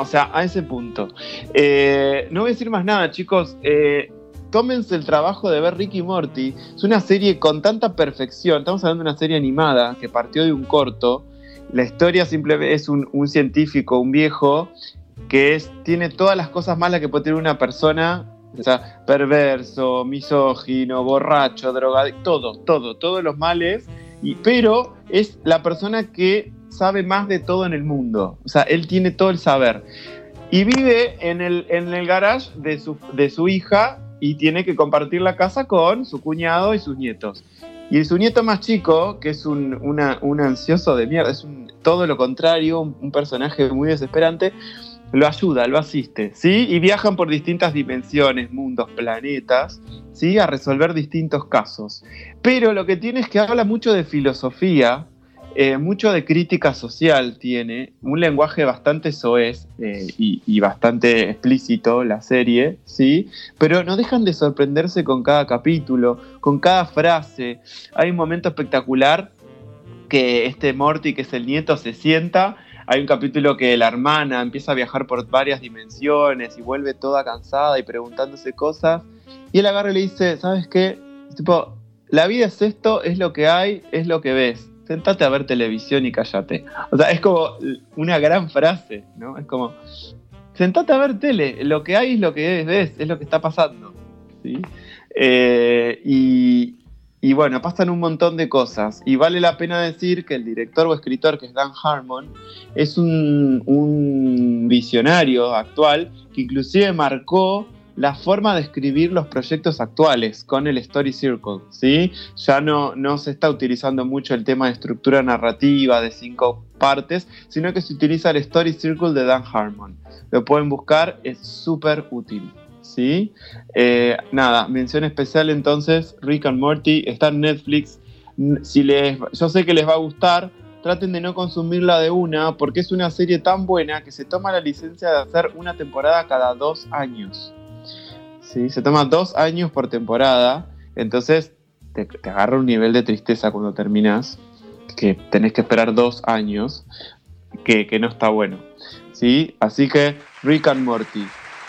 O sea, a ese punto. Eh, no voy a decir más nada, chicos. Eh, tómense el trabajo de ver Rick y Morty. Es una serie con tanta perfección. Estamos hablando de una serie animada que partió de un corto. La historia simplemente es un, científico, un viejo, que es, tiene todas las cosas malas que puede tener una persona. O sea, perverso, misógino, borracho, drogadicto, todo, todo, todos los males. Y, pero es la persona que sabe más de todo en el mundo. O sea, él tiene todo el saber. Y vive en el, en el garage de su, de su hija y tiene que compartir la casa con su cuñado y sus nietos. Y su nieto más chico, que es un, ansioso de mierda, es un- todo lo contrario, un, un personaje muy desesperante, lo ayuda, lo asiste, ¿sí? Y viajan por distintas dimensiones, mundos, planetas, ¿sí? A resolver distintos casos. Pero lo que tiene es que habla mucho de filosofía, eh, mucho de crítica social tiene, un lenguaje bastante soez eh, y, y bastante explícito la serie, ¿sí? Pero no dejan de sorprenderse con cada capítulo, con cada frase. Hay un momento espectacular que este Morty, que es el nieto, se sienta. Hay un capítulo que la hermana empieza a viajar por varias dimensiones y vuelve toda cansada y preguntándose cosas. Y él agarra y le dice, ¿sabes qué? Tipo, la vida es esto, es lo que hay, es lo que ves. Sentate a ver televisión y cállate. O sea, es como una gran frase, ¿no? Es como, sentate a ver tele, lo que hay es lo que ves, es lo que está pasando. ¿sí? Eh, y, bueno, pasan un montón de cosas. Y vale la pena decir que el director o escritor, que es Dan Harmon, es un visionario actual que inclusive marcó la forma de escribir los proyectos actuales con el Story Circle, ¿sí? Ya no, no se está utilizando mucho el tema de estructura narrativa de cinco partes, sino que se utiliza el Story Circle de Dan Harmon. Lo pueden buscar, es súper útil, ¿sí? Eh, nada, mención especial entonces, Rick and Morty, está en Netflix. Si les, yo sé que les va a gustar, traten de no consumirla de una, porque es una serie tan buena que se toma la licencia de hacer una temporada cada dos años. ¿Sí? Se toma dos años por temporada, entonces te, te, agarra un nivel de tristeza cuando terminas, que tenés que esperar dos años, que, que no está bueno. ¿sí? Así que Rick and Morty.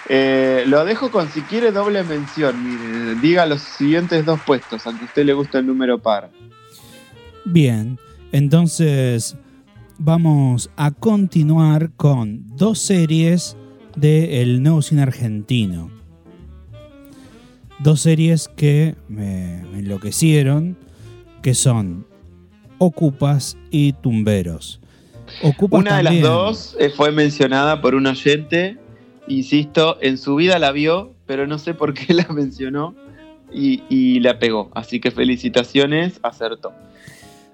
Eh, lo dejo con si quiere doble mención. Mire, diga los siguientes dos puestos, aunque a usted le gusta el número par. Bien, entonces vamos a continuar con dos series del nuevo cine argentino dos series que me, me, enloquecieron, que son Ocupas y Tumberos. Ocupas Una también, de las dos eh, fue mencionada por un oyente, insisto, en su vida la vio, pero no sé por qué la mencionó y, y la pegó. Así que felicitaciones, acertó.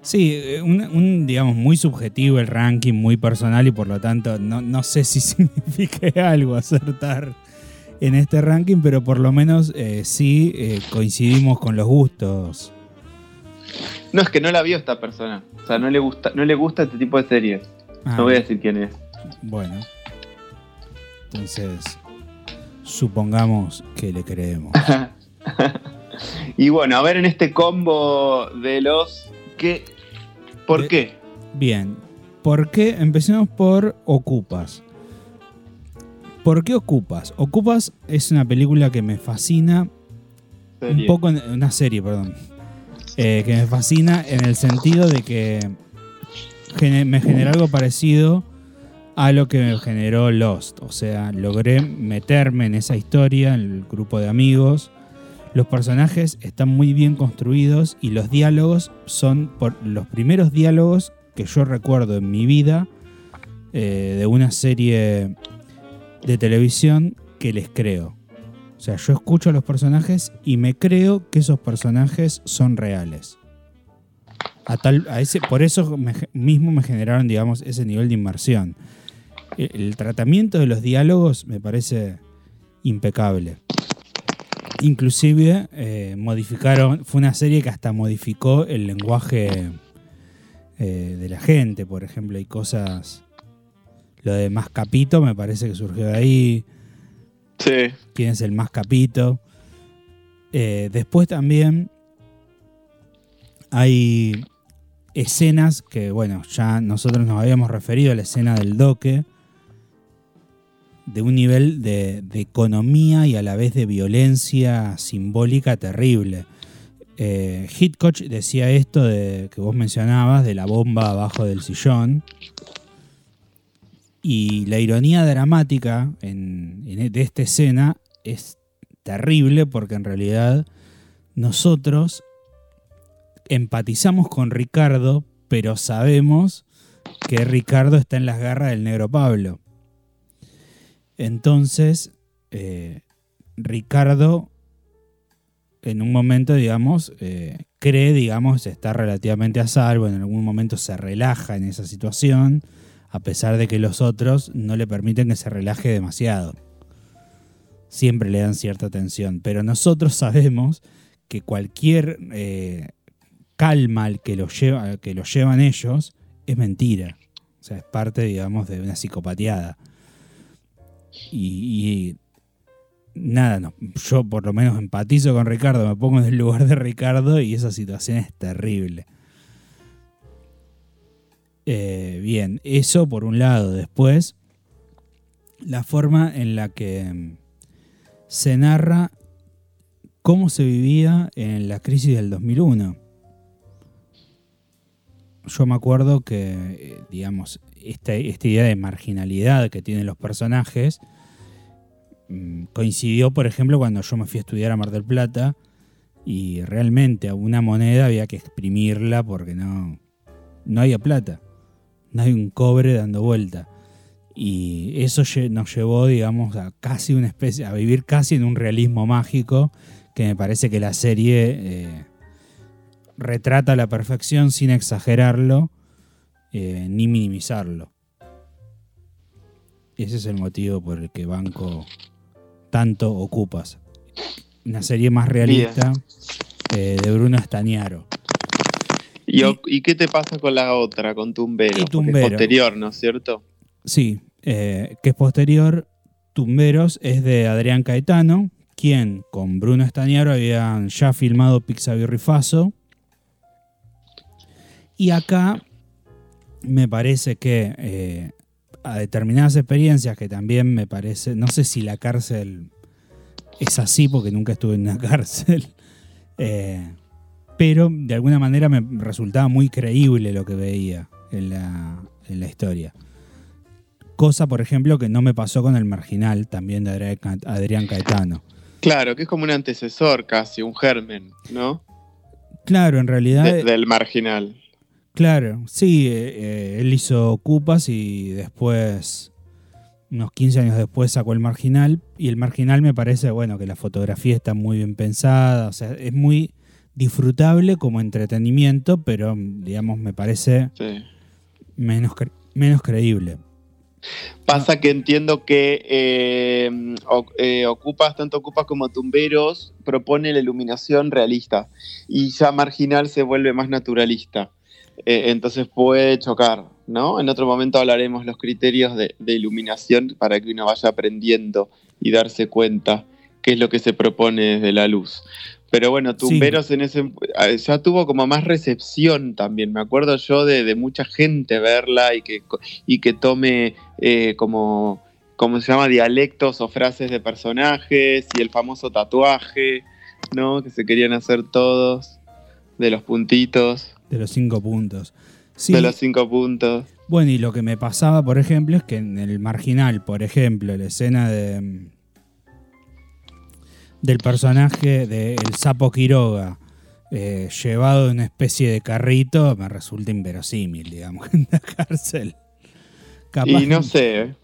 Sí, un, un, digamos, muy subjetivo el ranking, muy personal y por lo tanto no, no sé si significa algo acertar en este ranking, pero por lo menos eh, sí eh, coincidimos con los gustos. No, es que no la vio esta persona. O sea, no le gusta, no le gusta este tipo de series. Ah, no voy a decir quién es. Bueno. Entonces, supongamos que le creemos. y bueno, a ver en este combo de los que. ¿Por de, qué? Bien. ¿Por qué? Empecemos por Ocupas. ¿Por qué Ocupas? Ocupas es una película que me fascina. Serie. Un poco, una serie, perdón. Eh, que me fascina en el sentido de que me generó algo parecido a lo que me generó Lost. O sea, logré meterme en esa historia, en el grupo de amigos. Los personajes están muy bien construidos y los diálogos son por los primeros diálogos que yo recuerdo en mi vida eh, de una serie de televisión que les creo. O sea, yo escucho a los personajes y me creo que esos personajes son reales. A tal, a ese, por eso mismo me generaron, digamos, ese nivel de inmersión. El, el tratamiento de los diálogos me parece impecable. Inclusive eh, modificaron, fue una serie que hasta modificó el lenguaje eh, de la gente, por ejemplo, hay cosas lo de más capito me parece que surgió de ahí. Sí. ¿Quién es el más capito? Eh, después también hay escenas que, bueno, ya nosotros nos habíamos referido a la escena del doque, de un nivel de, de economía y a la vez de violencia simbólica terrible. Eh, Hitchcock decía esto de, que vos mencionabas, de la bomba abajo del sillón. Y la ironía dramática en, de esta escena es terrible porque en realidad nosotros empatizamos con Ricardo, pero sabemos que Ricardo está en las garras del negro Pablo. Entonces, eh, Ricardo en un momento, digamos, eh, cree, digamos, estar relativamente a salvo, en algún momento se relaja en esa situación a pesar de que los otros no le permiten que se relaje demasiado. Siempre le dan cierta tensión, pero nosotros sabemos que cualquier eh, calma al que lo, lleva, llevan ellos es mentira. O sea, es parte, digamos, de una psicopateada. Y, y nada, no, yo por lo menos empatizo con Ricardo, me pongo en el lugar de Ricardo y esa situación es terrible. Eh, bien, eso por un lado. Después, la forma en la que mm, se narra cómo se vivía en la crisis del 2001. Yo me acuerdo que, eh, digamos, esta, esta idea de marginalidad que tienen los personajes mm, coincidió, por ejemplo, cuando yo me fui a estudiar a Mar del Plata y realmente a una moneda había que exprimirla porque no, no había plata, hay un cobre dando vuelta. Y eso nos llevó, digamos, a casi una especie, a vivir casi en un realismo mágico que me parece que la serie eh, retrata a la perfección sin exagerarlo eh, ni minimizarlo. Ese es el motivo por el que banco tanto ocupas. Una serie más realista eh, de Bruno Estañaro. ¿Y, Y- o- ¿Y qué te pasa con la otra, con Tumbero? Y Porque es Tumbero. posterior, ¿no es cierto? Sí, eh, que es posterior. Tumberos es de Adrián Caetano, quien con Bruno Estañaro habían ya filmado Pixabay Rifazo. Y acá me parece que eh, a determinadas experiencias que también me parece, no sé si la cárcel es así porque nunca estuve en una cárcel, eh, pero de alguna manera me resultaba muy creíble lo que veía en la, en la historia. Cosa, por ejemplo, que no me pasó con el marginal, también de Adrián Ca- Adrián Caetano. Claro, que es como un antecesor casi, un germen, ¿no? Claro, en realidad, De- del marginal. claro, sí, eh, eh, él hizo Ocupas y después, unos 15 años después, sacó el marginal. Y el marginal me parece, bueno, que la fotografía está muy bien pensada, o sea, es muy disfrutable como entretenimiento, pero, digamos, me parece Sí. menos, cre- menos creíble. Pasa que entiendo que eh, o- eh, Ocupas, tanto Ocupas como Tumberos, propone la iluminación realista y ya Marginal se vuelve más naturalista. Eh, entonces puede chocar, ¿no? En otro momento hablaremos los criterios de, de iluminación para que uno vaya aprendiendo y darse cuenta qué es lo que se propone desde la luz. Pero bueno, Tumberos en ese eh, ya tuvo como más recepción también. Me acuerdo yo de, de mucha gente verla y que, y que tome eh, como, como se llama, dialectos o frases de personajes y el famoso tatuaje, ¿no? Que se querían hacer todos de los puntitos, De los cinco puntos. Sí, de los cinco puntos. Bueno, y lo que me pasaba, por ejemplo, es que en el marginal, por ejemplo, la escena de del personaje de El Sapo Quiroga eh, llevado en una especie de carrito me resulta inverosímil, digamos, en la cárcel. Capaz- Y no sé, ¿eh?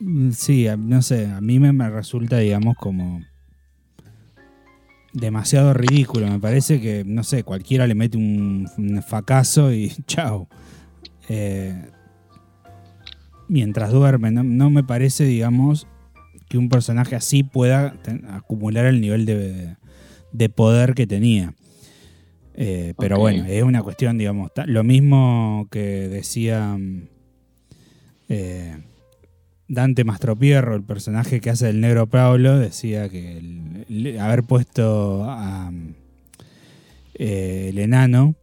Mm, Sí, no sé, a mí me, me resulta, digamos, como demasiado ridículo. Me parece que, no sé, cualquiera le mete un, un facazo y chao. Eh, mientras duerme, no, no me parece, digamos, que un personaje así pueda ten- acumular el nivel de, de poder que tenía. Eh, pero bueno, es una cuestión, digamos, lo mismo que decía mm, eh, Dante Mastropierro, el personaje que hace el negro Pablo, decía que el- el haber puesto a, eh, el enano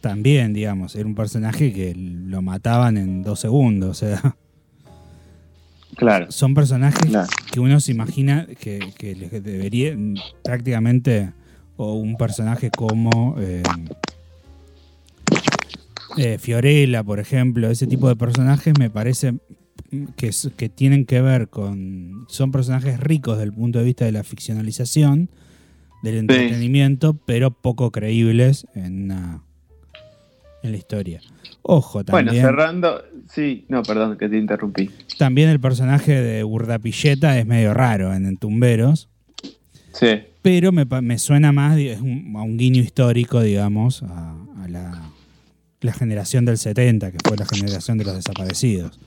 también, digamos, era un personaje que lo mataban en dos segundos. O sea, Claro. son personajes Claro. que uno se imagina que, que debería prácticamente, o un personaje como eh, eh, Fiorella, por ejemplo, ese tipo de personajes me parece que, que tienen que ver con, son personajes ricos desde el punto de vista de la ficcionalización, del entretenimiento, pero poco creíbles en, una- en la historia. Ojo, Bueno, también, cerrando. Sí, no, perdón, que te interrumpí. también el personaje de Urdapilleta es medio raro en, en Tumberos. Sí. pero me, me suena más un- a un guiño histórico, digamos, a, a la, la generación del 70, que fue la generación de los desaparecidos.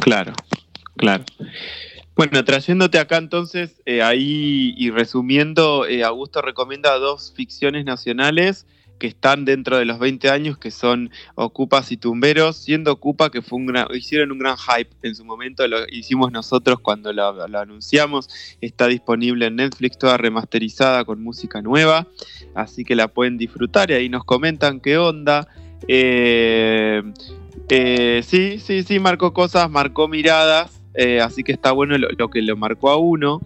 Claro, claro. Bueno, trayéndote acá entonces, eh, ahí y resumiendo, eh, Augusto recomienda dos ficciones nacionales que están dentro de los 20 años, que son Ocupas y Tumberos, siendo Ocupa que fue un gran- hicieron un gran hype en su momento, lo hicimos nosotros cuando lo, anunciamos, está disponible en Netflix, toda remasterizada con música nueva, así que la pueden disfrutar y ahí nos comentan qué onda. Eh, eh, sí, sí, sí, marcó cosas, marcó miradas, eh, así que está bueno lo, que lo marcó a uno.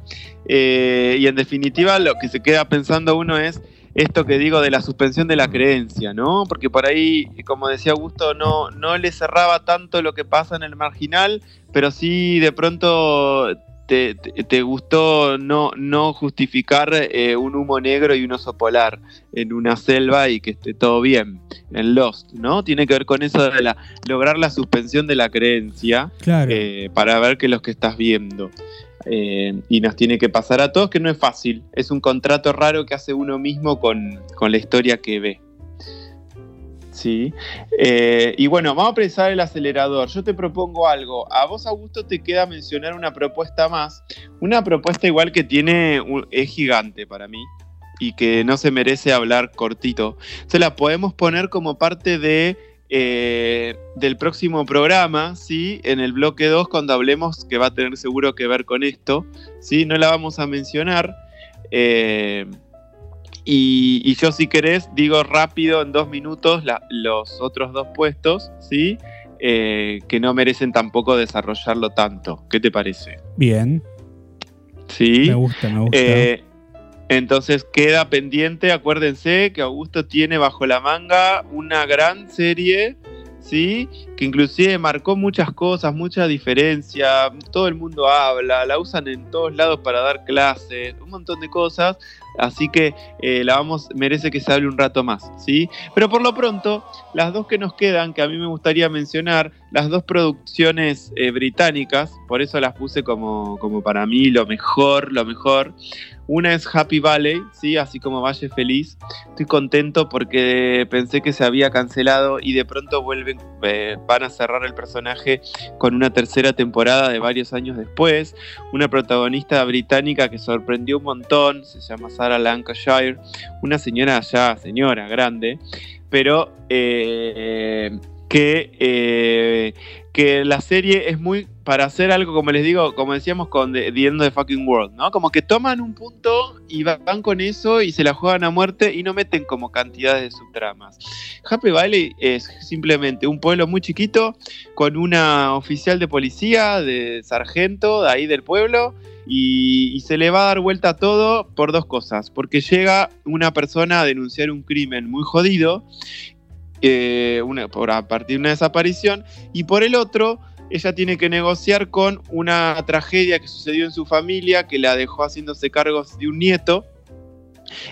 Y en definitiva, lo que se queda pensando uno es esto que digo de la suspensión de la creencia, ¿no? Porque por ahí, como decía Augusto, no, no le cerraba tanto lo que pasa en el marginal, pero sí de pronto te, te- gustó no, no justificar eh, un humo negro y un oso polar en una selva y que esté todo bien, en Lost, ¿no? Tiene que ver con eso de la, lograr la suspensión de la creencia Claro. eh, para ver qué es lo que estás viendo. Eh, y nos tiene que pasar a todos que no es fácil. Es un contrato raro que hace uno mismo con, con la historia que ve. Sí. Eh, y bueno, vamos a precisar el acelerador. Yo te propongo algo. A vos, Augusto, te queda mencionar una propuesta más. Una propuesta igual que tiene, es gigante para mí y que no se merece hablar cortito. Se la podemos poner como parte de eh, del próximo programa, ¿sí? En el bloque 2, cuando hablemos, que va a tener seguro que ver con esto, ¿sí? No la vamos a mencionar. eh, y, y yo, si querés, digo rápido, en dos minutos, la- los otros dos puestos, ¿sí? Eh, que no merecen tampoco desarrollarlo tanto. ¿Qué te parece? Bien. ¿Sí? Me gusta, me gusta. Eh, entonces queda pendiente, acuérdense que Augusto tiene bajo la manga una gran serie, ¿sí? Que inclusive marcó muchas cosas, mucha diferencia, todo el mundo habla, la usan en todos lados para dar clases, un montón de cosas, así que eh, la vamos, merece que se hable un rato más, ¿sí? Pero por lo pronto, las dos que nos quedan, que a mí me gustaría mencionar, las dos producciones eh, británicas, por eso las puse como, como para mí lo mejor, lo mejor. Una es Happy Valley, ¿sí? así como Valle Feliz. Estoy contento porque pensé que se había cancelado y de pronto vuelven, eh, van a cerrar el personaje con una tercera temporada de varios años después. Una protagonista británica que sorprendió un montón, se llama Sarah Lancashire, una señora ya, señora grande, pero eh, que, eh, que la serie es muy para hacer algo, como les digo, como decíamos con The, End of the Fucking World, ¿no? Como que toman un punto y va- van con eso y se la juegan a muerte y no meten como cantidades de subtramas. Happy Valley es simplemente un pueblo muy chiquito con una oficial de policía, de sargento, de ahí del pueblo, y se le va a dar vuelta a todo por dos cosas. Porque llega una persona a denunciar un crimen muy jodido, eh, por, a partir de una desaparición, y por el otro, ella tiene que negociar con una tragedia que sucedió en su familia, que la dejó haciéndose cargos de un nieto,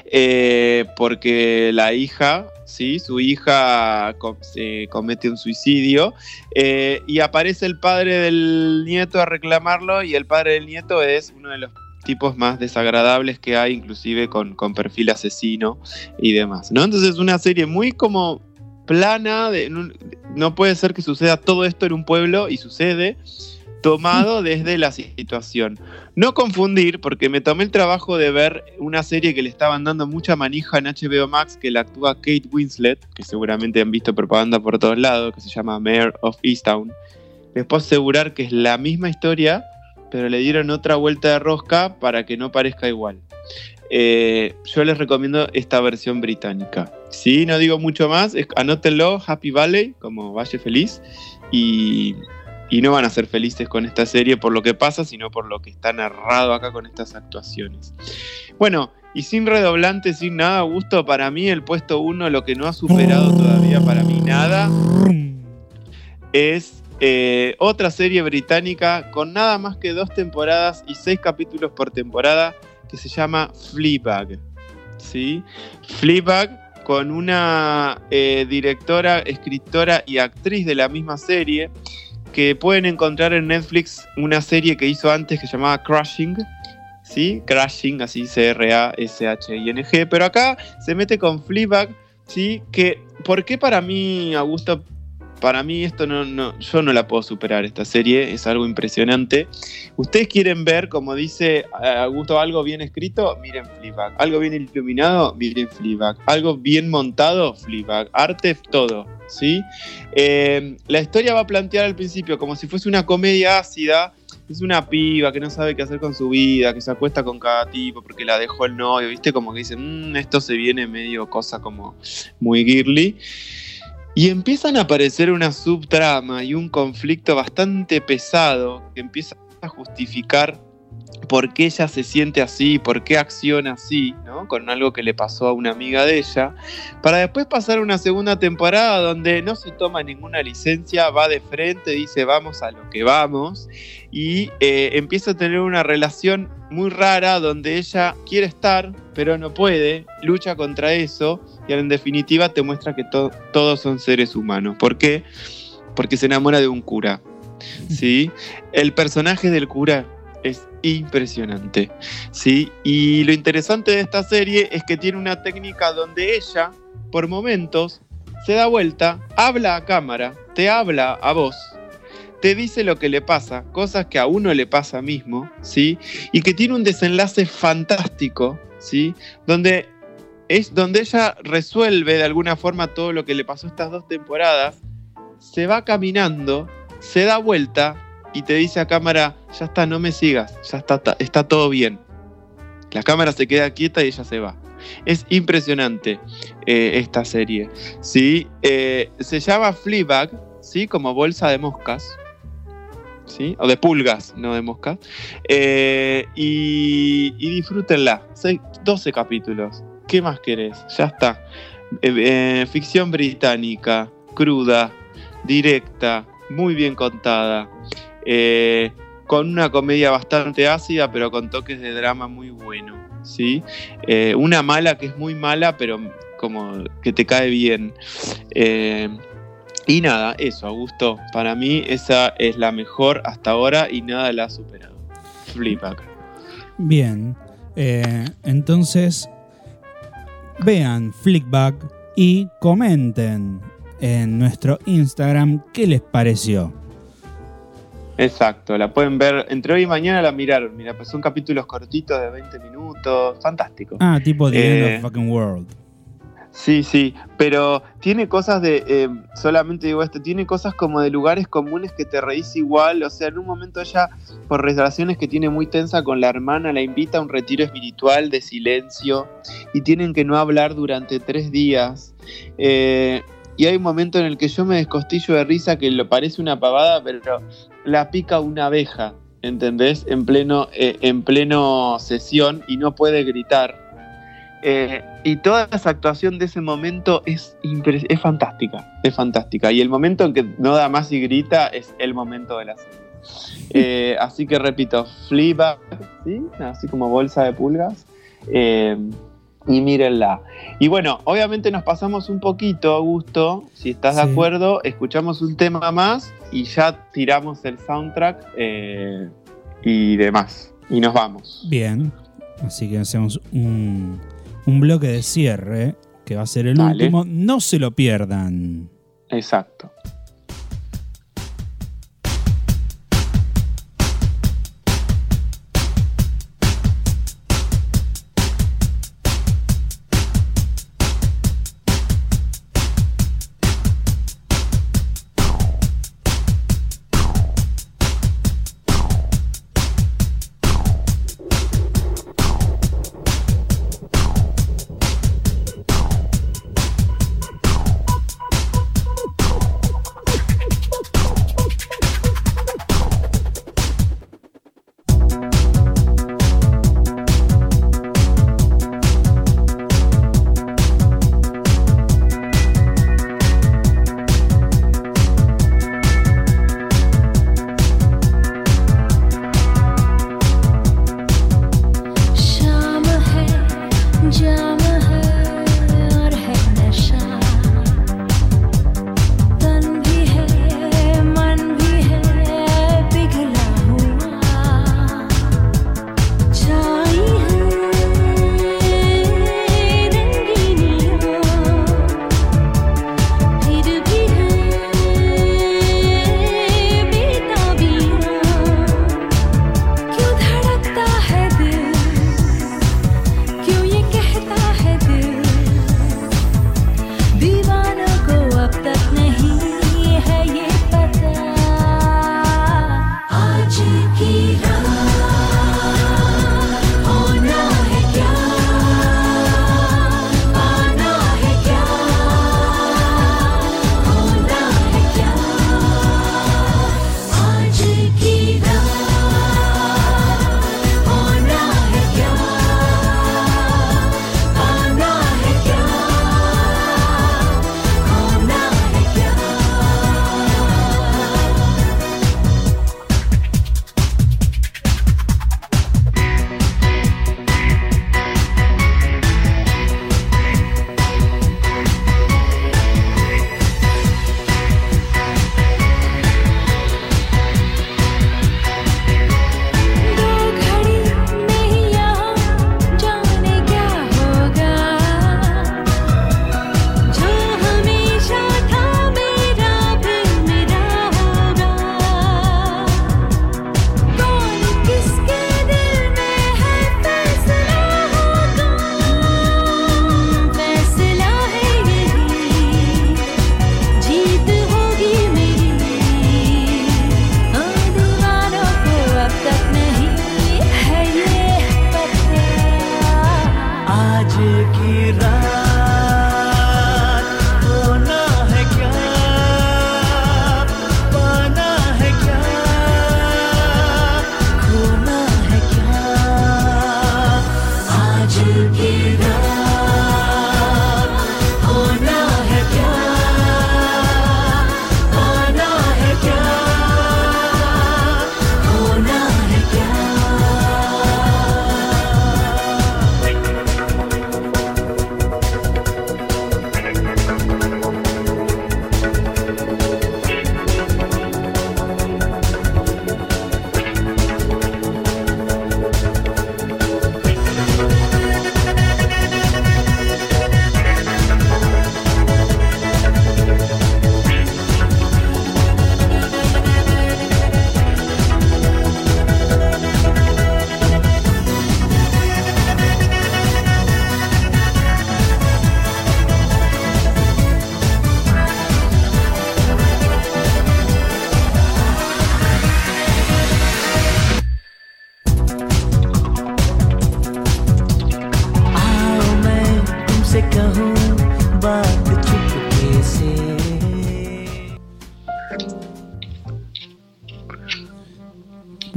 eh, porque la hija, ¿sí? su hija se comete un suicidio, eh, y aparece el padre del nieto a reclamarlo, y el padre del nieto es uno de los tipos más desagradables que hay, inclusive con, con perfil asesino y demás, ¿no? Entonces es una serie muy como plana, de, no, no puede ser que suceda todo esto en un pueblo y sucede tomado desde la situación. No confundir, porque me tomé el trabajo de ver una serie que le estaban dando mucha manija en HBO Max, que la actúa Kate Winslet, que seguramente han visto propaganda por todos lados, que se llama Mayor of Easttown. Les puedo asegurar que es la misma historia, pero le dieron otra vuelta de rosca para que no parezca igual. Eh, yo les recomiendo esta versión británica. Sí, no digo mucho más, anótenlo, Happy Valley, como Valle Feliz, y, y no van a ser felices con esta serie por lo que pasa, sino por lo que está narrado acá con estas actuaciones. Bueno, y sin redoblante, sin nada, gusto, para mí el puesto uno, lo que no ha superado todavía para mí nada, es eh, otra serie británica con nada más que dos temporadas y seis capítulos por temporada que se llama Fleabag. ¿sí? Fleabag con una eh, directora, escritora y actriz de la misma serie que pueden encontrar en Netflix una serie que hizo antes que se llamaba Crushing. ¿Sí? Crashing, así C-R-A-S-H-I-N-G. Pero acá se mete con Fleabag, ¿sí? Que, ¿por qué para mí, Augusto, para mí esto no, no, yo no la puedo superar, esta serie, es algo impresionante. Ustedes quieren ver, como dice Augusto, algo bien escrito, miren Fleabag. Algo bien iluminado, miren Fleabag. Algo bien montado, Fleabag. Arte, todo, ¿sí? Eh, la historia va a plantear al principio como si fuese una comedia ácida, es una piba que no sabe qué hacer con su vida, que se acuesta con cada tipo porque la dejó el novio, ¿viste? Como que dicen, mmm, esto se viene medio cosa como muy girly. Y empiezan a aparecer una subtrama y un conflicto bastante pesado que empieza a justificar por qué ella se siente así, por qué acciona así, ¿no? Con algo que le pasó a una amiga de ella, para después pasar una segunda temporada donde no se toma ninguna licencia, va de frente, dice vamos a lo que vamos, y eh, empieza a tener una relación muy rara donde ella quiere estar, pero no puede, lucha contra eso, en definitiva te muestra que todos son seres humanos. ¿Por qué? Porque se enamora de un cura. ¿sí? El personaje del cura es impresionante, ¿sí? Y lo interesante de esta serie es que tiene una técnica donde ella, por momentos, se da vuelta, habla a cámara, te habla a vos, te dice lo que le pasa, cosas que a uno le pasa mismo, ¿sí? Y que tiene un desenlace fantástico, ¿sí? Donde es donde ella resuelve de alguna forma todo lo que le pasó estas dos temporadas, se va caminando, se da vuelta y te dice a cámara, ya está, no me sigas, ya está, está todo bien. La cámara se queda quieta y ella se va. Es impresionante eh, esta serie. ¿sí? Eh, se llama Fleabag, ¿sí? como bolsa de moscas. ¿sí? O de pulgas, no de moscas. Eh, y, y, disfrútenla. 12 capítulos. ¿Qué más querés? Ya está. ficción británica, cruda, directa, muy bien contada. Eh, con una comedia bastante ácida, pero con toques de drama muy bueno. ¿sí? Eh, una mala que es muy mala, pero como que te cae bien. Eh, y nada, eso, Augusto. Para mí esa es la mejor hasta ahora y nada la ha superado. Flipback. Bien. entonces, vean Flickback y comenten en nuestro Instagram qué les pareció. Exacto, la pueden ver entre hoy y mañana la miraron. Mira, pues son capítulos cortitos de 20 minutos, fantástico. Ah, tipo The End of eh, Fucking World. Sí, sí, pero tiene cosas de, eh, solamente digo esto, tiene cosas como de lugares comunes que te reís igual, o sea, en un momento ella, por relaciones que tiene muy tensa con la hermana, la invita a un retiro espiritual de silencio y tienen que no hablar durante tres días. Eh, y hay un momento en el que yo me descostillo de risa que lo parece una pavada, pero la pica una abeja, ¿entendés? En pleno, eh, en pleno sesión y no puede gritar. Eh, y toda esa actuación de ese momento es, es fantástica, es fantástica. Y el momento en que no da más y grita es el momento de la serie. Eh, así que repito, Fleabag, ¿sí? así como bolsa de pulgas y mírenla. Y bueno, obviamente nos pasamos un poquito, Augusto, si estás de acuerdo, escuchamos un tema más y ya tiramos el soundtrack eh, y demás. Y nos vamos. Bien, así que hacemos un, bloque de cierre, que va a ser el último. No se lo pierdan. Exacto.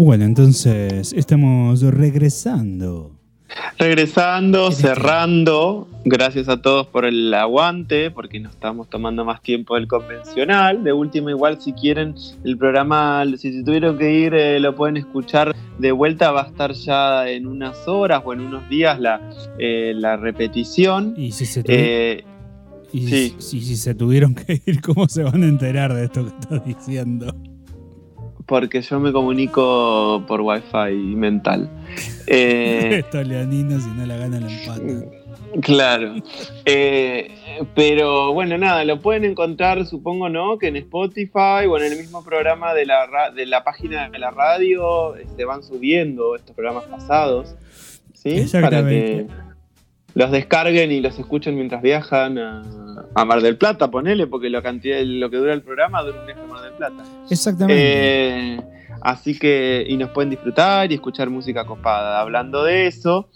Bueno, entonces estamos regresando. Regresando, cerrando, gracias a todos por el aguante, porque nos estamos tomando más tiempo del convencional. De última, igual si quieren el programa, si se tuvieron que ir, eh, lo pueden escuchar de vuelta, va a estar ya en unas horas o en unos días la, eh, la repetición. Y si se Eh, y sí. si, si se tuvieron que ir, ¿cómo se van a enterar de esto que estás diciendo? Porque yo me comunico por wifi mental. Eh, Esto leonino, si no la gana la empata. Claro. Eh, pero bueno, nada, lo pueden encontrar, supongo, ¿no? Que en Spotify o en el mismo programa de la, ra- de la página de la radio se van subiendo estos programas pasados. ¿Sí? Para que los descarguen y los escuchen mientras viajan a, a Mar del Plata, ponele, porque la cantidad, lo que dura el programa dura un viaje a Mar del Plata. Exactamente. Eh, así que, y nos pueden disfrutar y escuchar música copada. Hablando de eso,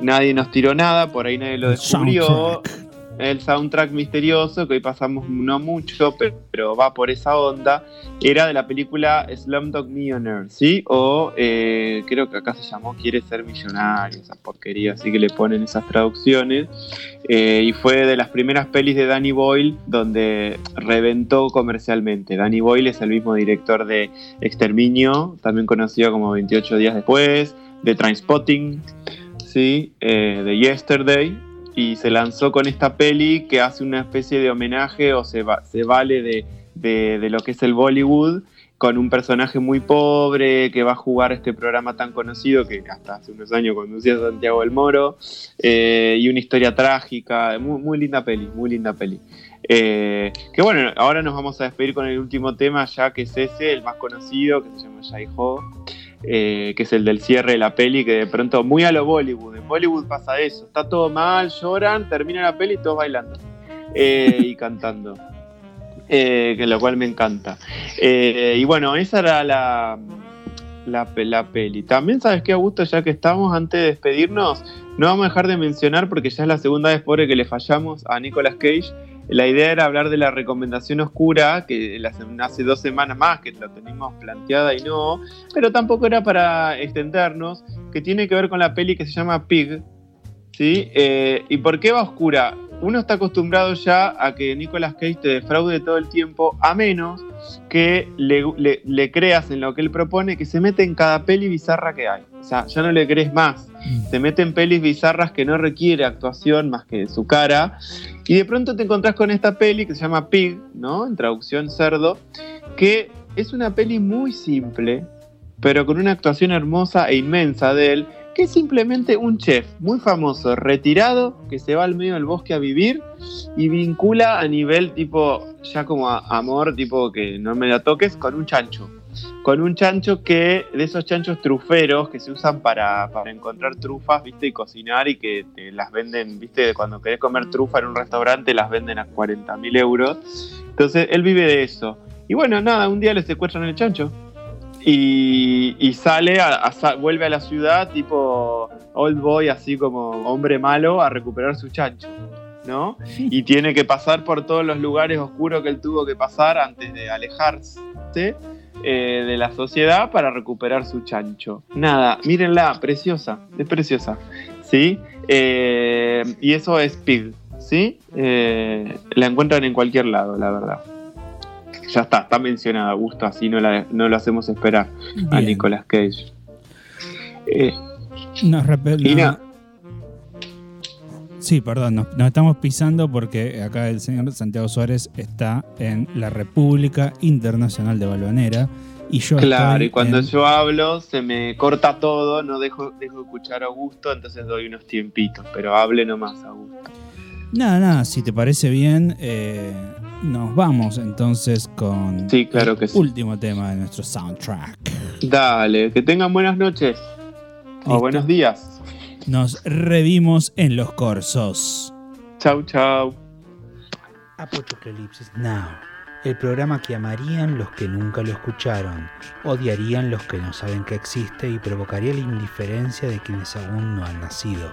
nadie nos tiró nada, por ahí nadie lo descubrió. soundtrack. El soundtrack misterioso, que hoy pasamos no mucho, pe- pero va por esa onda, era de la película Slumdog Millionaire, ¿sí? O eh, creo que acá se llamó Quiere ser millonario, esa porquería, así que le ponen esas traducciones. Eh, y fue de las primeras pelis de Danny Boyle donde reventó comercialmente. Danny Boyle es el mismo director de Exterminio, también conocido como 28 días después, de Trainspotting, ¿sí? Eh, de Yesterday. Y se lanzó con esta peli que hace una especie de homenaje o se, se vale de, de- lo que es el Bollywood con un personaje muy pobre que va a jugar este programa tan conocido que hasta hace unos años conducía Santiago del Moro eh, y una historia trágica, muy, muy linda peli, muy linda peli. Eh, que bueno, ahora nos vamos a despedir con el último tema ya que es ese, el más conocido, que se llama Jai Ho, eh, que es el del cierre de la peli, que de pronto muy a lo Bollywood, en Bollywood pasa eso, está todo mal, lloran, termina la peli y todos bailando eh, y cantando. Eh, que lo cual me encanta. Y bueno, esa era la, la peli. También, ¿sabes qué, Augusto? Ya que estamos, antes de despedirnos, no vamos a dejar de mencionar, porque ya es la segunda vez pobre que le fallamos a Nicolas Cage. La idea era hablar de la recomendación oscura, que hace dos semanas más que la teníamos planteada y no, pero tampoco era para extendernos, que tiene que ver con la peli que se llama Pig. ¿sí? Eh, ¿Y por qué va oscura? Uno está acostumbrado ya a que Nicolas Cage te defraude todo el tiempo, a menos que le, le- le creas en lo que él propone, que se mete en cada peli bizarra que hay. O sea, ya no le crees más. Se mete en pelis bizarras que no requiere actuación más que de su cara. Y de pronto te encontrás con esta peli que se llama Pig, ¿no? En traducción cerdo, que es una peli muy simple, pero con una actuación hermosa e inmensa de él, que es simplemente un chef muy famoso, retirado, que se va al medio del bosque a vivir y vincula a nivel tipo, ya como amor, tipo que no me la toques, con un chancho. Con un chancho que, de esos chanchos truferos que se usan para, para encontrar trufas, viste, y cocinar y que te las venden, viste, cuando querés comer trufa en un restaurante las venden a 40 mil euros. Entonces él vive de eso. Y bueno, nada, un día le secuestran el chancho y, y sale, a, vuelve a la ciudad tipo old boy, así como hombre malo, a recuperar su chancho, ¿no? Y tiene que pasar por todos los lugares oscuros que él tuvo que pasar antes de alejarse eh, de la sociedad para recuperar su chancho. Nada, mírenla, preciosa, es preciosa, ¿sí? Eh, y eso es Pig, ¿sí? Eh, la encuentran en cualquier lado, la verdad. Ya está, está mencionada, Gusto, así no, la, no lo hacemos esperar a. Nicolas Cage. Eh, Nos repe- Y no- na- Sí, perdón, nos, nos estamos pisando porque acá el señor Santiago Suárez está en la República Internacional de Balvanera y yo claro, y cuando en- yo hablo se me corta todo, no dejo, dejo escuchar a Augusto, entonces doy unos tiempitos, pero hable nomás, Augusto. Nada, nada, si te parece bien, eh, nos vamos entonces con Sí, claro que el sí. último tema de nuestro soundtrack. Dale, que tengan buenas noches Listo. o buenos días. Nos revimos en los corsos. Chau, chau. Apocalipsis Now, el programa que amarían los que nunca lo escucharon, odiarían los que no saben que existe y provocaría la indiferencia de quienes aún no han nacido.